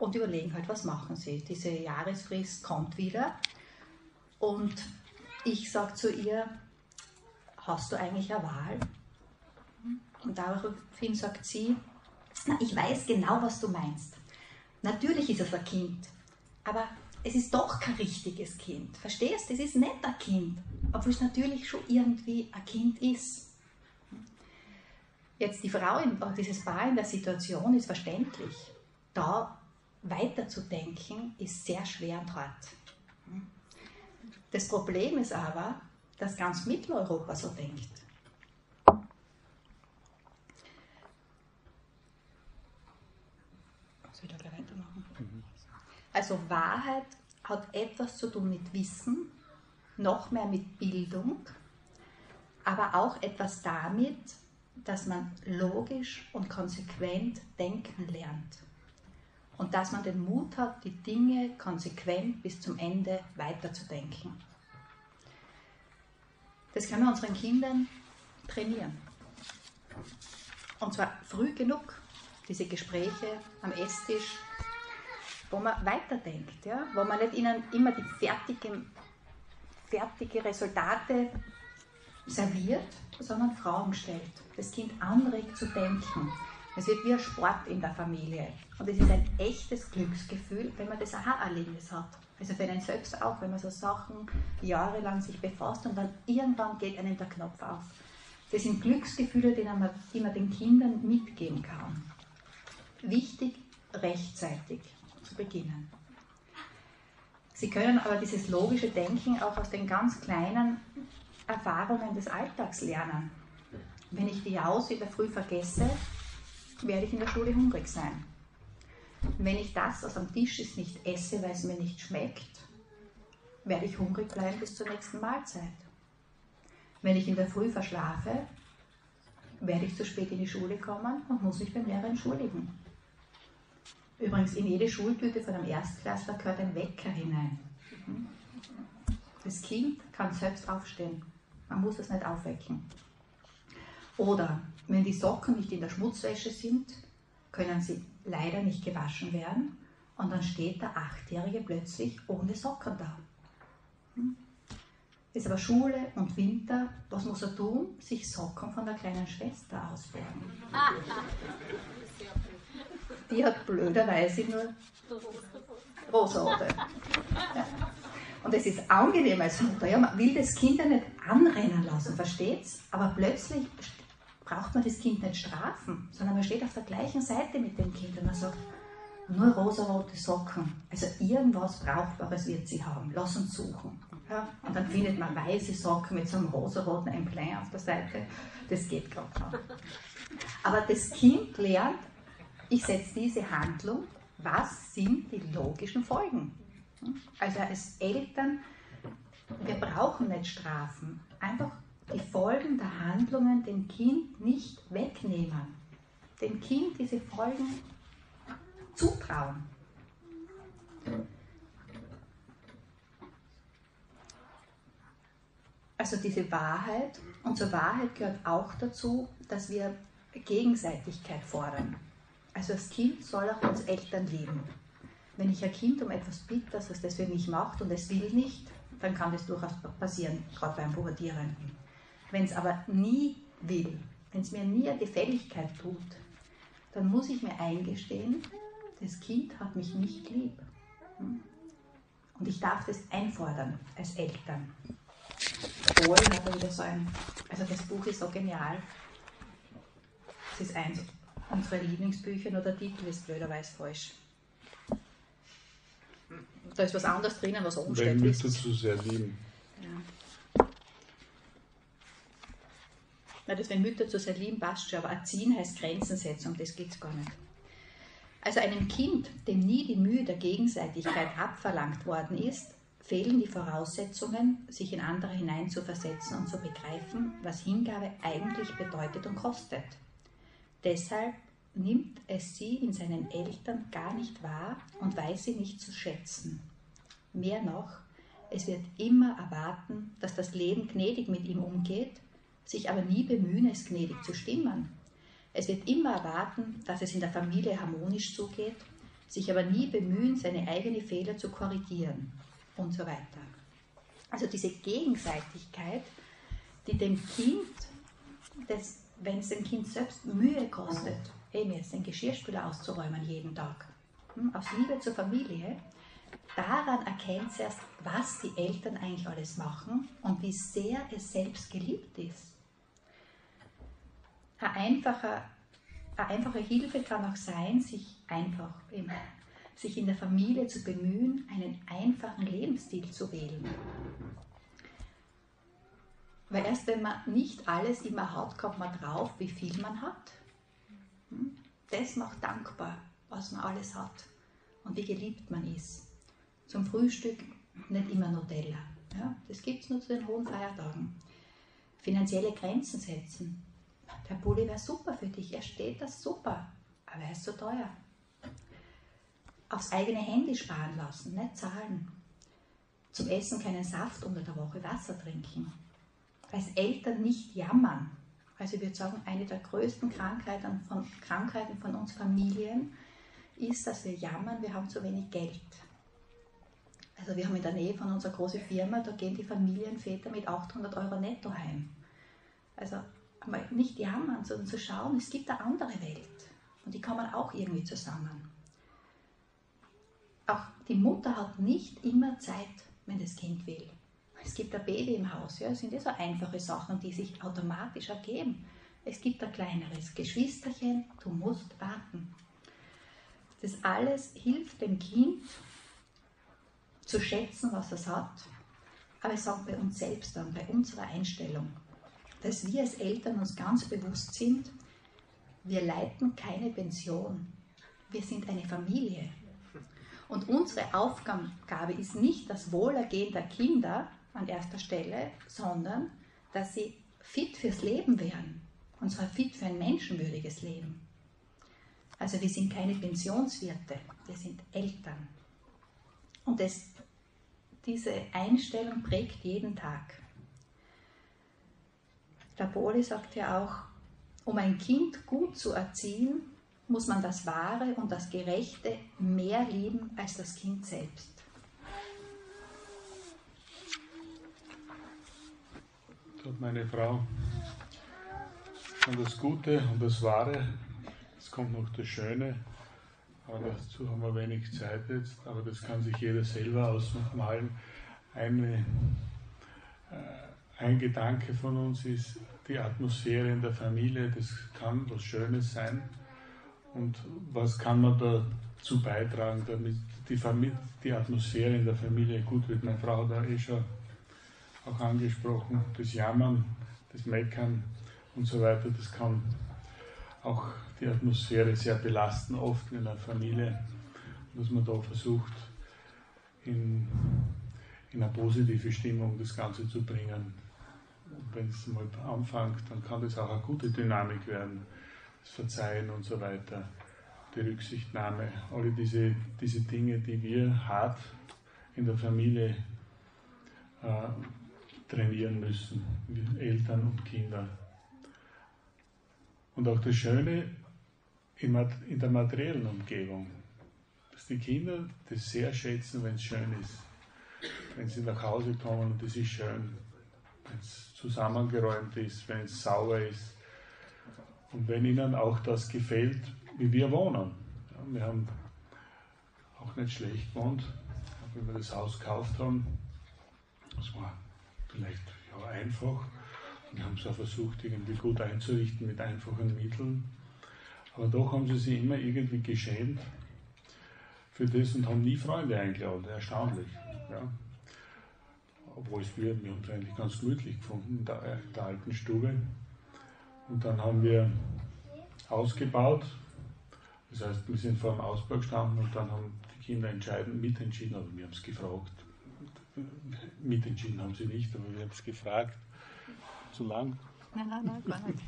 B: und überlegen halt, was machen sie. Diese Jahresfrist kommt wieder und ich sage zu ihr, hast du eigentlich eine Wahl? Und daraufhin sagt sie, na, ich weiß genau, was du meinst. Natürlich ist es ein Kind, aber es ist doch kein richtiges Kind. Verstehst? du? Es ist nicht ein Kind, obwohl es natürlich schon irgendwie ein Kind ist. Jetzt die Frau, in, dieses Paar in der Situation ist verständlich. Da weiterzudenken ist sehr schwer und hart. Das Problem ist aber, dass ganz Mitteleuropa so denkt. Also Wahrheit hat etwas zu tun mit Wissen, noch mehr mit Bildung, aber auch etwas damit, dass man logisch und konsequent denken lernt. Und dass man den Mut hat, die Dinge konsequent bis zum Ende weiterzudenken. Das können wir unseren Kindern trainieren. Und zwar früh genug, diese Gespräche am Esstisch, wo man weiterdenkt, ja? wo man nicht ihnen immer die fertigen, fertige Resultate serviert, sondern Fragen stellt, das Kind anregt zu denken. Es wird wie ein Sport in der Familie. Und es ist ein echtes Glücksgefühl, wenn man das Aha-Erlebnis hat. Also für einen selbst auch, wenn man so Sachen jahrelang sich befasst und dann irgendwann geht einem der Knopf auf. Das sind Glücksgefühle, die man, die man den Kindern mitgeben kann. Wichtig, rechtzeitig zu beginnen. Sie können aber dieses logische Denken auch aus den ganz kleinen Erfahrungen des Alltags lernen. Wenn ich die Jaus in der Früh vergesse, werde ich in der Schule hungrig sein. Wenn ich das, was am Tisch ist, nicht esse, weil es mir nicht schmeckt, werde ich hungrig bleiben bis zur nächsten Mahlzeit. Wenn ich in der Früh verschlafe, werde ich zu spät in die Schule kommen und muss mich beim Lehrer entschuldigen. Übrigens, in jede Schultüte von einem Erstklässler gehört ein Wecker hinein. Das Kind kann selbst aufstehen. Man muss es nicht aufwecken. Oder wenn die Socken nicht in der Schmutzwäsche sind, können sie leider nicht gewaschen werden und dann steht der Achtjährige plötzlich ohne Socken da. Hm? Ist aber Schule und Winter, was muss er tun? Sich Socken von der kleinen Schwester ausborgen. Die hat blöderweise nur rosarote. Ja. Und es ist angenehm als Mutter. Ja, man will das Kind ja nicht anrennen lassen, versteht's? Aber plötzlich braucht man das Kind nicht strafen, sondern man steht auf der gleichen Seite mit dem Kind und man sagt, nur rosarote Socken. Also irgendwas Brauchbares wird sie haben. Lass uns suchen. Ja? Und dann findet man weiße Socken mit so einem rosaroten Emblem auf der Seite. Das geht gerade noch. Aber das Kind lernt, ich setze diese Handlung, was sind die logischen Folgen? Also als Eltern, wir brauchen nicht strafen. Einfach die Folgen der Handlungen dem Kind nicht wegnehmen. Dem Kind diese Folgen zutrauen. Also diese Wahrheit, und zur Wahrheit gehört auch dazu, dass wir Gegenseitigkeit fordern. Also das Kind soll auch uns Eltern lieben. Wenn ich ein Kind um etwas bitte, dass es für mich macht und es will nicht, dann kann das durchaus passieren, gerade beim Pubertierenden. Wenn es aber nie will, wenn es mir nie eine Gefälligkeit tut, dann muss ich mir eingestehen, das Kind hat mich nicht lieb. Und ich darf das einfordern als Eltern. Bohlen hat wieder so ein, also das Buch ist so genial. Es ist eins unserer Lieblingsbücher, nur der Titel ist blöderweise falsch. Da ist was anderes drinnen, was oben
A: Wenn Mütter zu sehr lieben.
B: Weil das, wenn Mütter zu sehr lieben, passt schon, aber erziehen heißt Grenzen setzen, um das geht es gar nicht. Also einem Kind, dem nie die Mühe der Gegenseitigkeit abverlangt worden ist, fehlen die Voraussetzungen, sich in andere hineinzuversetzen und zu begreifen, was Hingabe eigentlich bedeutet und kostet. Deshalb nimmt es sie in seinen Eltern gar nicht wahr und weiß sie nicht zu schätzen. Mehr noch, es wird immer erwarten, dass das Leben gnädig mit ihm umgeht sich aber nie bemühen, es gnädig zu stimmen. Es wird immer erwarten, dass es in der Familie harmonisch zugeht, sich aber nie bemühen, seine eigenen Fehler zu korrigieren und so weiter. Also diese Gegenseitigkeit, die dem Kind, wenn es dem Kind selbst Mühe kostet, mir jetzt den Geschirrspüler auszuräumen jeden Tag, hm, aus Liebe zur Familie, daran erkennt es erst, was die Eltern eigentlich alles machen und wie sehr es selbst geliebt ist. Eine einfache, eine einfache Hilfe kann auch sein, sich einfach sich in der Familie zu bemühen, einen einfachen Lebensstil zu wählen. Weil erst wenn man nicht alles immer hat, kommt man drauf, wie viel man hat. Hm? Das macht dankbar, was man alles hat und wie geliebt man ist. Zum Frühstück nicht immer Nutella. Ja? Das gibt es nur zu den hohen Feiertagen. Finanzielle Grenzen setzen der Pulli wäre super für dich, er steht da super, aber er ist so teuer. aufs eigene Handy sparen lassen, nicht zahlen. Zum Essen keinen Saft unter der Woche, Wasser trinken. Als Eltern nicht jammern. Also ich würde sagen, eine der größten Krankheiten von, Krankheiten von uns Familien ist, dass wir jammern, wir haben zu wenig Geld. Also wir haben in der Nähe von unserer großen Firma, da gehen die Familienväter mit 800 Euro netto heim. Also nicht jammern, sondern zu schauen, es gibt eine andere Welt. Und die kommen auch irgendwie zusammen. Auch die Mutter hat nicht immer Zeit, wenn das Kind will. Es gibt ein Baby im Haus, ja, das sind ja so einfache Sachen, die sich automatisch ergeben. Es gibt ein kleineres Geschwisterchen, du musst warten. Das alles hilft dem Kind zu schätzen, was es hat, aber es sagt bei uns selbst dann, bei unserer Einstellung, dass wir als Eltern uns ganz bewusst sind, wir leiten keine Pension, wir sind eine Familie. Und unsere Aufgabe ist nicht das Wohlergehen der Kinder an erster Stelle, sondern dass sie fit fürs Leben werden. Und zwar fit für ein menschenwürdiges Leben. Also wir sind keine Pensionswirte, wir sind Eltern. Und das, diese Einstellung prägt jeden Tag. Der Boli sagt ja auch, um ein Kind gut zu erziehen, muss man das Wahre und das Gerechte mehr lieben als das Kind selbst.
A: Sagt meine Frau, und das Gute und das Wahre, es kommt noch das Schöne, aber dazu haben wir wenig Zeit jetzt, aber das kann sich jeder selber ausmalen. Eine, äh, ein Gedanke von uns ist die Atmosphäre in der Familie, das kann was Schönes sein. Und was kann man dazu beitragen, damit die, Familie, die Atmosphäre in der Familie gut wird? Meine Frau da eh schon auch angesprochen, das Jammern, das Meckern und so weiter, das kann auch die Atmosphäre sehr belasten, oft in einer Familie, dass man da versucht, in, in eine positive Stimmung das Ganze zu bringen. Wenn es mal anfängt, dann kann das auch eine gute Dynamik werden das Verzeihen und so weiter, die Rücksichtnahme, alle diese, diese Dinge, die wir hart in der Familie äh, trainieren müssen, Eltern und Kinder. Und auch das Schöne in der materiellen Umgebung, dass die Kinder das sehr schätzen, wenn es schön ist. Wenn sie nach Hause kommen und es ist schön, wenn es zusammengeräumt ist, wenn es sauber ist, und wenn Ihnen auch das gefällt, wie wir wohnen. Ja, wir haben auch nicht schlecht gewohnt, wenn wir das Haus gekauft haben. Das war vielleicht ja, einfach. Wir haben es auch versucht, irgendwie gut einzurichten mit einfachen Mitteln. Aber doch haben sie sich immer irgendwie geschämt für das und haben nie Freunde eingeladen. Erstaunlich. Ja. Obwohl es wir, wir haben es eigentlich ganz gemütlich gefunden in der, in der alten Stube. Und dann haben wir ausgebaut. Das heißt, wir sind vor dem Ausbau gestanden und dann haben die Kinder entscheiden, mitentschieden, aber wir haben es gefragt. Mitentschieden haben sie nicht, aber wir haben es gefragt. Zu lang? Nein, nein, nein, gar nicht.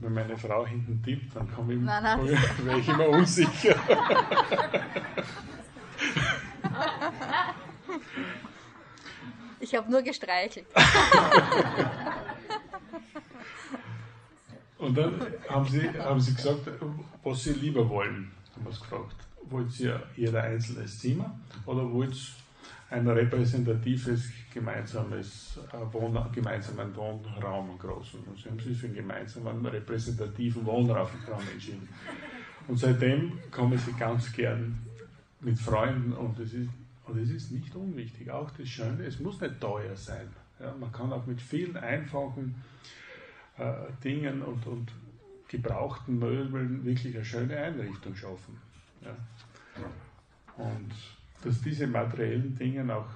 A: Wenn meine Frau hinten tippt, dann komme ich, nein, nein. wäre ich immer unsicher.
C: Ich habe nur gestreichelt.
A: Und dann haben sie, haben sie gesagt, was sie lieber wollen. Haben es gefragt. Wollt ihr jeder einzelnes Zimmer oder wollt ihr ein repräsentatives gemeinsames äh, Wohn gemeinsamen Wohnraum, einen großen? Und sie haben sich für einen gemeinsamen repräsentativen Wohnraum entschieden. Und seitdem kommen sie ganz gern mit Freunden und es ist, und es ist nicht unwichtig. Auch das Schöne, es muss nicht teuer sein. Ja, man kann auch mit vielen einfachen äh, Dingen und, und gebrauchten Möbeln wirklich eine schöne Einrichtung schaffen. Ja. Und dass diese materiellen Dinge, auch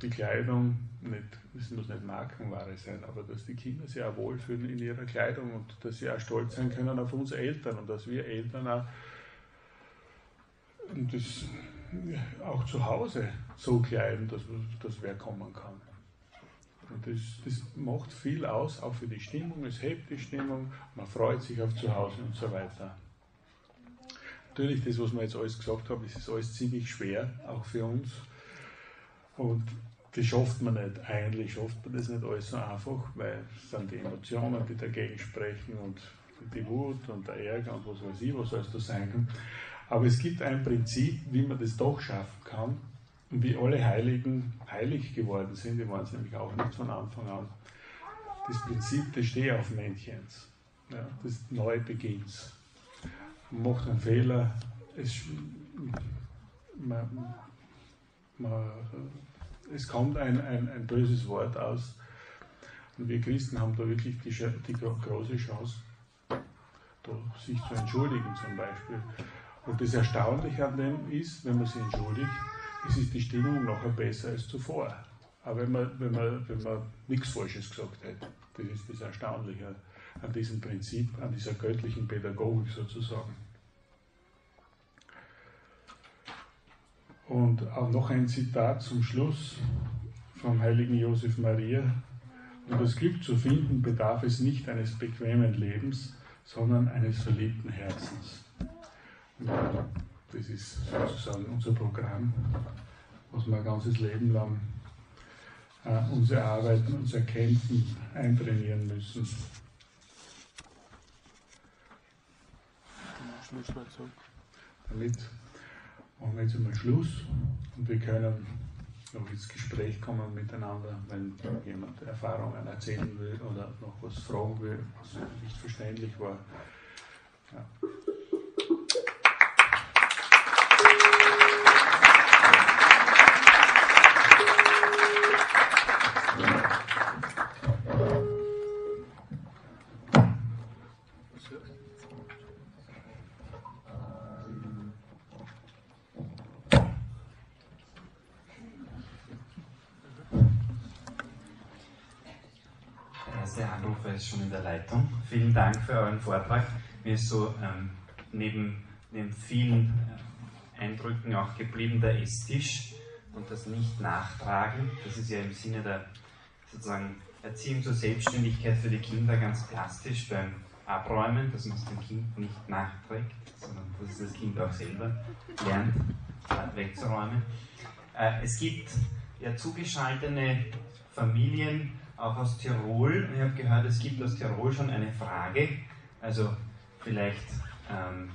A: die Kleidung, nicht, es muss nicht Markenware sein, aber dass die Kinder sich auch wohlfühlen in ihrer Kleidung und dass sie auch stolz sein können auf uns Eltern und dass wir Eltern auch das auch zu Hause so kleiden, dass, dass wer kommen kann. Und das, das macht viel aus, auch für die Stimmung, es hebt die Stimmung, man freut sich auf zu Hause und so weiter. Natürlich, das, was wir jetzt alles gesagt haben, ist alles ziemlich schwer, auch für uns. Und das schafft man nicht. Eigentlich schafft man das nicht alles so einfach, weil es sind die Emotionen, die dagegen sprechen und die Wut und der Ärger und was weiß ich, was alles da sein kann. Aber es gibt ein Prinzip, wie man das doch schaffen kann und wie alle Heiligen heilig geworden sind, die waren es nämlich auch nicht von Anfang an. Das Prinzip des Stehaufmännchens, ja, des Neubeginns. Man macht einen Fehler, es, man, man, es kommt ein, ein, ein böses Wort aus. Und wir Christen haben da wirklich die, die große Chance, sich zu entschuldigen zum Beispiel. Und das Erstaunliche an dem ist, wenn man sich entschuldigt, es ist die Stimmung nachher besser als zuvor. Aber wenn man, wenn man, wenn man nichts Falsches gesagt hat, das ist das Erstaunliche an diesem Prinzip, an dieser göttlichen Pädagogik sozusagen. Und auch noch ein Zitat zum Schluss vom heiligen Josef Maria. Um das Glück zu finden, bedarf es nicht eines bequemen Lebens, sondern eines verliebten Herzens. Das ist sozusagen unser Programm, was wir ein ganzes Leben lang äh, uns erarbeiten, uns erkämpfen, eintrainieren müssen. Damit machen wir jetzt einmal Schluss und wir können noch ins Gespräch kommen miteinander, wenn jemand Erfahrungen erzählen will oder noch was fragen will, was nicht verständlich war. Ja.
D: Ist schon in der Leitung. Vielen Dank für euren Vortrag. Mir ist so ähm, neben, neben vielen äh, Eindrücken auch geblieben der Esstisch und das Nicht-Nachtragen. Das ist ja im Sinne der sozusagen Erziehung zur Selbstständigkeit für die Kinder ganz plastisch beim Abräumen, dass man es dem Kind nicht nachträgt, sondern dass es das Kind auch selber lernt, wegzuräumen. Äh, es gibt ja zugeschaltete Familien, auch aus Tirol. Ich habe gehört, es gibt aus Tirol schon eine Frage. Also vielleicht ähm,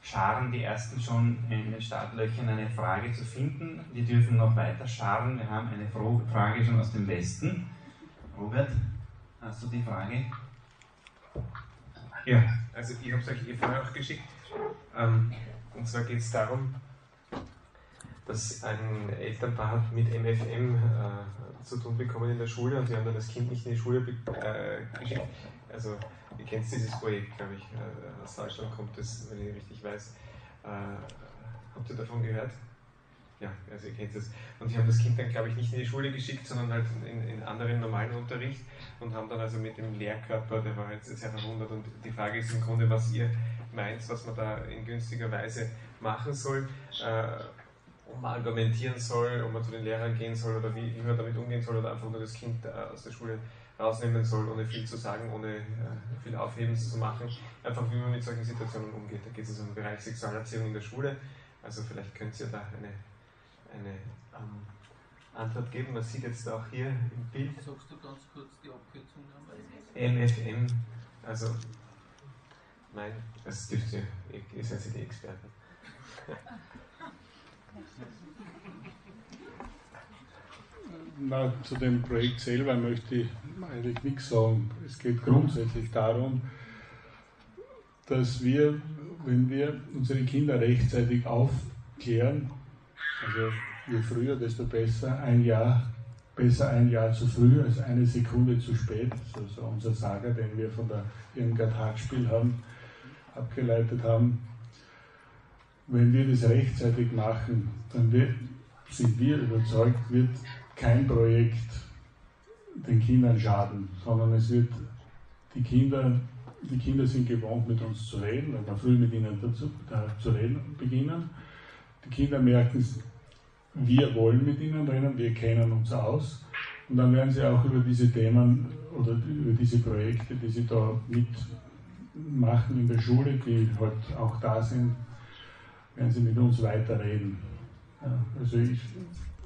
D: scharen die ersten schon in den Startlöchern eine Frage zu finden. Die dürfen noch weiter scharen. Wir haben eine Frage schon aus dem Westen. Robert, hast du die Frage?
E: Ja, also ich habe es euch eh vorher auch geschickt. Ähm, und zwar geht es darum, dass ein Elternpaar mit MFM äh, zu tun bekommen in der Schule und sie haben dann das Kind nicht in die Schule äh, geschickt. Also, ihr kennt dieses Projekt, glaube ich, äh, aus Deutschland kommt das, wenn ich richtig weiß. Äh, habt ihr davon gehört? Ja, also ihr kennt es. Und sie haben das Kind dann, glaube ich, nicht in die Schule geschickt, sondern halt in, in anderen normalen Unterricht und haben dann also mit dem Lehrkörper, der war jetzt sehr verwundert. Und die Frage ist im Grunde, was ihr meint, was man da in günstiger Weise machen soll. Äh, ob man argumentieren soll, ob man zu den Lehrern gehen soll oder wie, wie man damit umgehen soll oder einfach nur das Kind äh, aus der Schule rausnehmen soll, ohne viel zu sagen, ohne äh, viel Aufhebens zu machen. Einfach wie man mit solchen Situationen umgeht. Da geht es also um den Bereich Sexualerziehung in der Schule. Also vielleicht könnt ihr da eine, eine ähm, Antwort geben. Man sieht jetzt auch hier im Bild.
F: Sagst du ganz kurz die Abkürzung
E: MFM, also nein, das dürft ihr, ihr seid die Experten.
A: Na, zu dem Projekt selber möchte ich eigentlich nichts sagen. Es geht grundsätzlich darum, dass wir, wenn wir unsere Kinder rechtzeitig aufklären, also je früher, desto besser, ein Jahr, besser ein Jahr zu früh als eine Sekunde zu spät, das ist unser Sager, den wir von der Irmgard-Hagspiel haben, abgeleitet haben, wenn wir das rechtzeitig machen, dann wird, sind wir überzeugt, wird kein Projekt den Kindern schaden, sondern es wird die Kinder, die Kinder sind gewohnt mit uns zu reden, wenn wir früh mit ihnen dazu, da, zu reden beginnen. Die Kinder merken, wir wollen mit ihnen reden, wir kennen uns aus und dann werden sie auch über diese Themen oder über diese Projekte, die sie da mitmachen in der Schule, die halt auch da sind, werden sie mit uns weiterreden. Ja, also ich,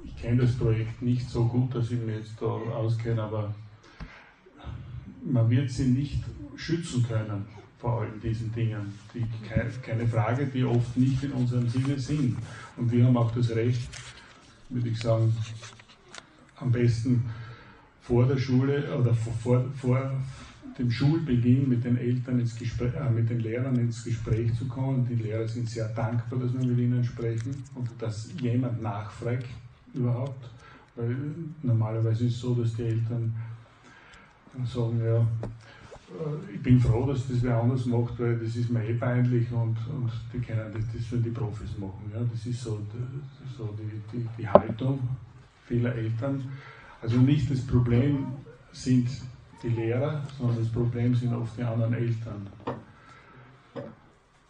A: ich kenne das Projekt nicht so gut, dass ich mir jetzt da auskenne, aber man wird sie nicht schützen können vor all diesen Dingen. Die, keine Frage, die oft nicht in unserem Sinne sind. Und wir haben auch das Recht, würde ich sagen, am besten vor der Schule oder vor, vor dem Schulbeginn mit den Eltern ins Gespräch, äh, mit den Lehrern ins Gespräch zu kommen. Die Lehrer sind sehr dankbar, dass wir mit ihnen sprechen und dass jemand nachfragt überhaupt. Weil normalerweise ist es so, dass die Eltern sagen, ja, äh, ich bin froh, dass das wer anders macht, weil das ist mir eh peinlich und, und die können das, das sollen die Profis machen. Ja? Das ist so, so die, die, die Haltung vieler Eltern. Also nicht das Problem sind die Lehrer, sondern das Problem sind oft die anderen Eltern.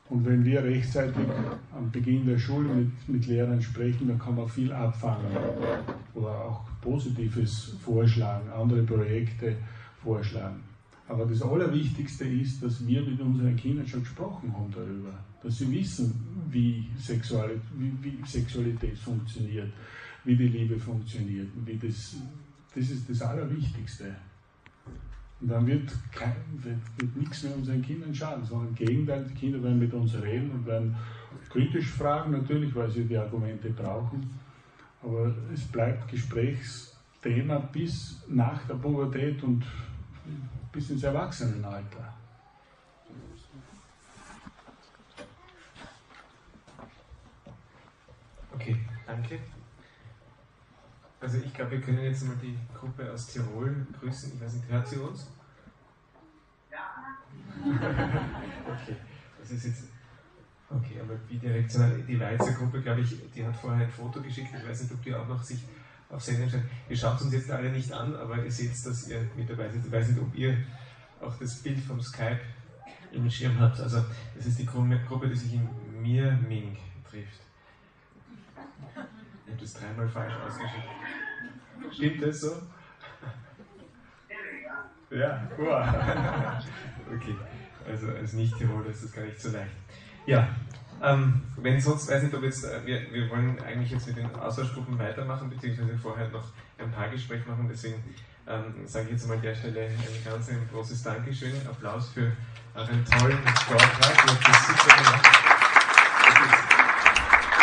A: Und wenn wir rechtzeitig am Beginn der Schule mit, mit Lehrern sprechen, dann kann man viel abfangen oder auch Positives vorschlagen, andere Projekte vorschlagen. Aber das Allerwichtigste ist, dass wir mit unseren Kindern schon gesprochen haben darüber, dass sie wissen, wie Sexualität, wie, wie Sexualität funktioniert, wie die Liebe funktioniert. Wie das, das ist das Allerwichtigste. Und dann wird, kein, wird, wird nichts mehr unseren Kindern schaden, sondern im Gegenteil, die Kinder werden mit uns reden und werden kritisch fragen, natürlich, weil sie die Argumente brauchen. Aber es bleibt Gesprächsthema bis nach der Pubertät und bis ins Erwachsenenalter.
E: Okay, danke. Also ich glaube, wir können jetzt mal die Gruppe aus Tirol grüßen. Ich weiß nicht, hört sie uns? Ja. okay, das ist jetzt. Okay, aber bidirektional, die Weizer Gruppe, glaube ich, die hat vorher ein Foto geschickt. Ich weiß nicht, ob die auch noch sich auf Sendung stellen. Ihr schaut uns jetzt alle nicht an, aber ihr seht, dass ihr mit dabei seid. Ich weiß nicht, ob ihr auch das Bild vom Skype im Schirm habt. Also, das ist die Gruppe, die sich in Mirming trifft. Ich habe das dreimal falsch ausgeschrieben. Stimmt das so? Ja, wow. Okay, also als Nicht-Tiroler ist das gar nicht so leicht. Ja, ähm, wenn sonst, weiß nicht, ob jetzt, äh, wir, wir wollen eigentlich jetzt mit den Austauschgruppen weitermachen, beziehungsweise vorher noch ein paar Gespräche machen, deswegen ähm, sage ich jetzt mal an der Stelle ein ganz ein großes Dankeschön, Applaus für euren tollen Vortrag, ihr habt das super gemacht.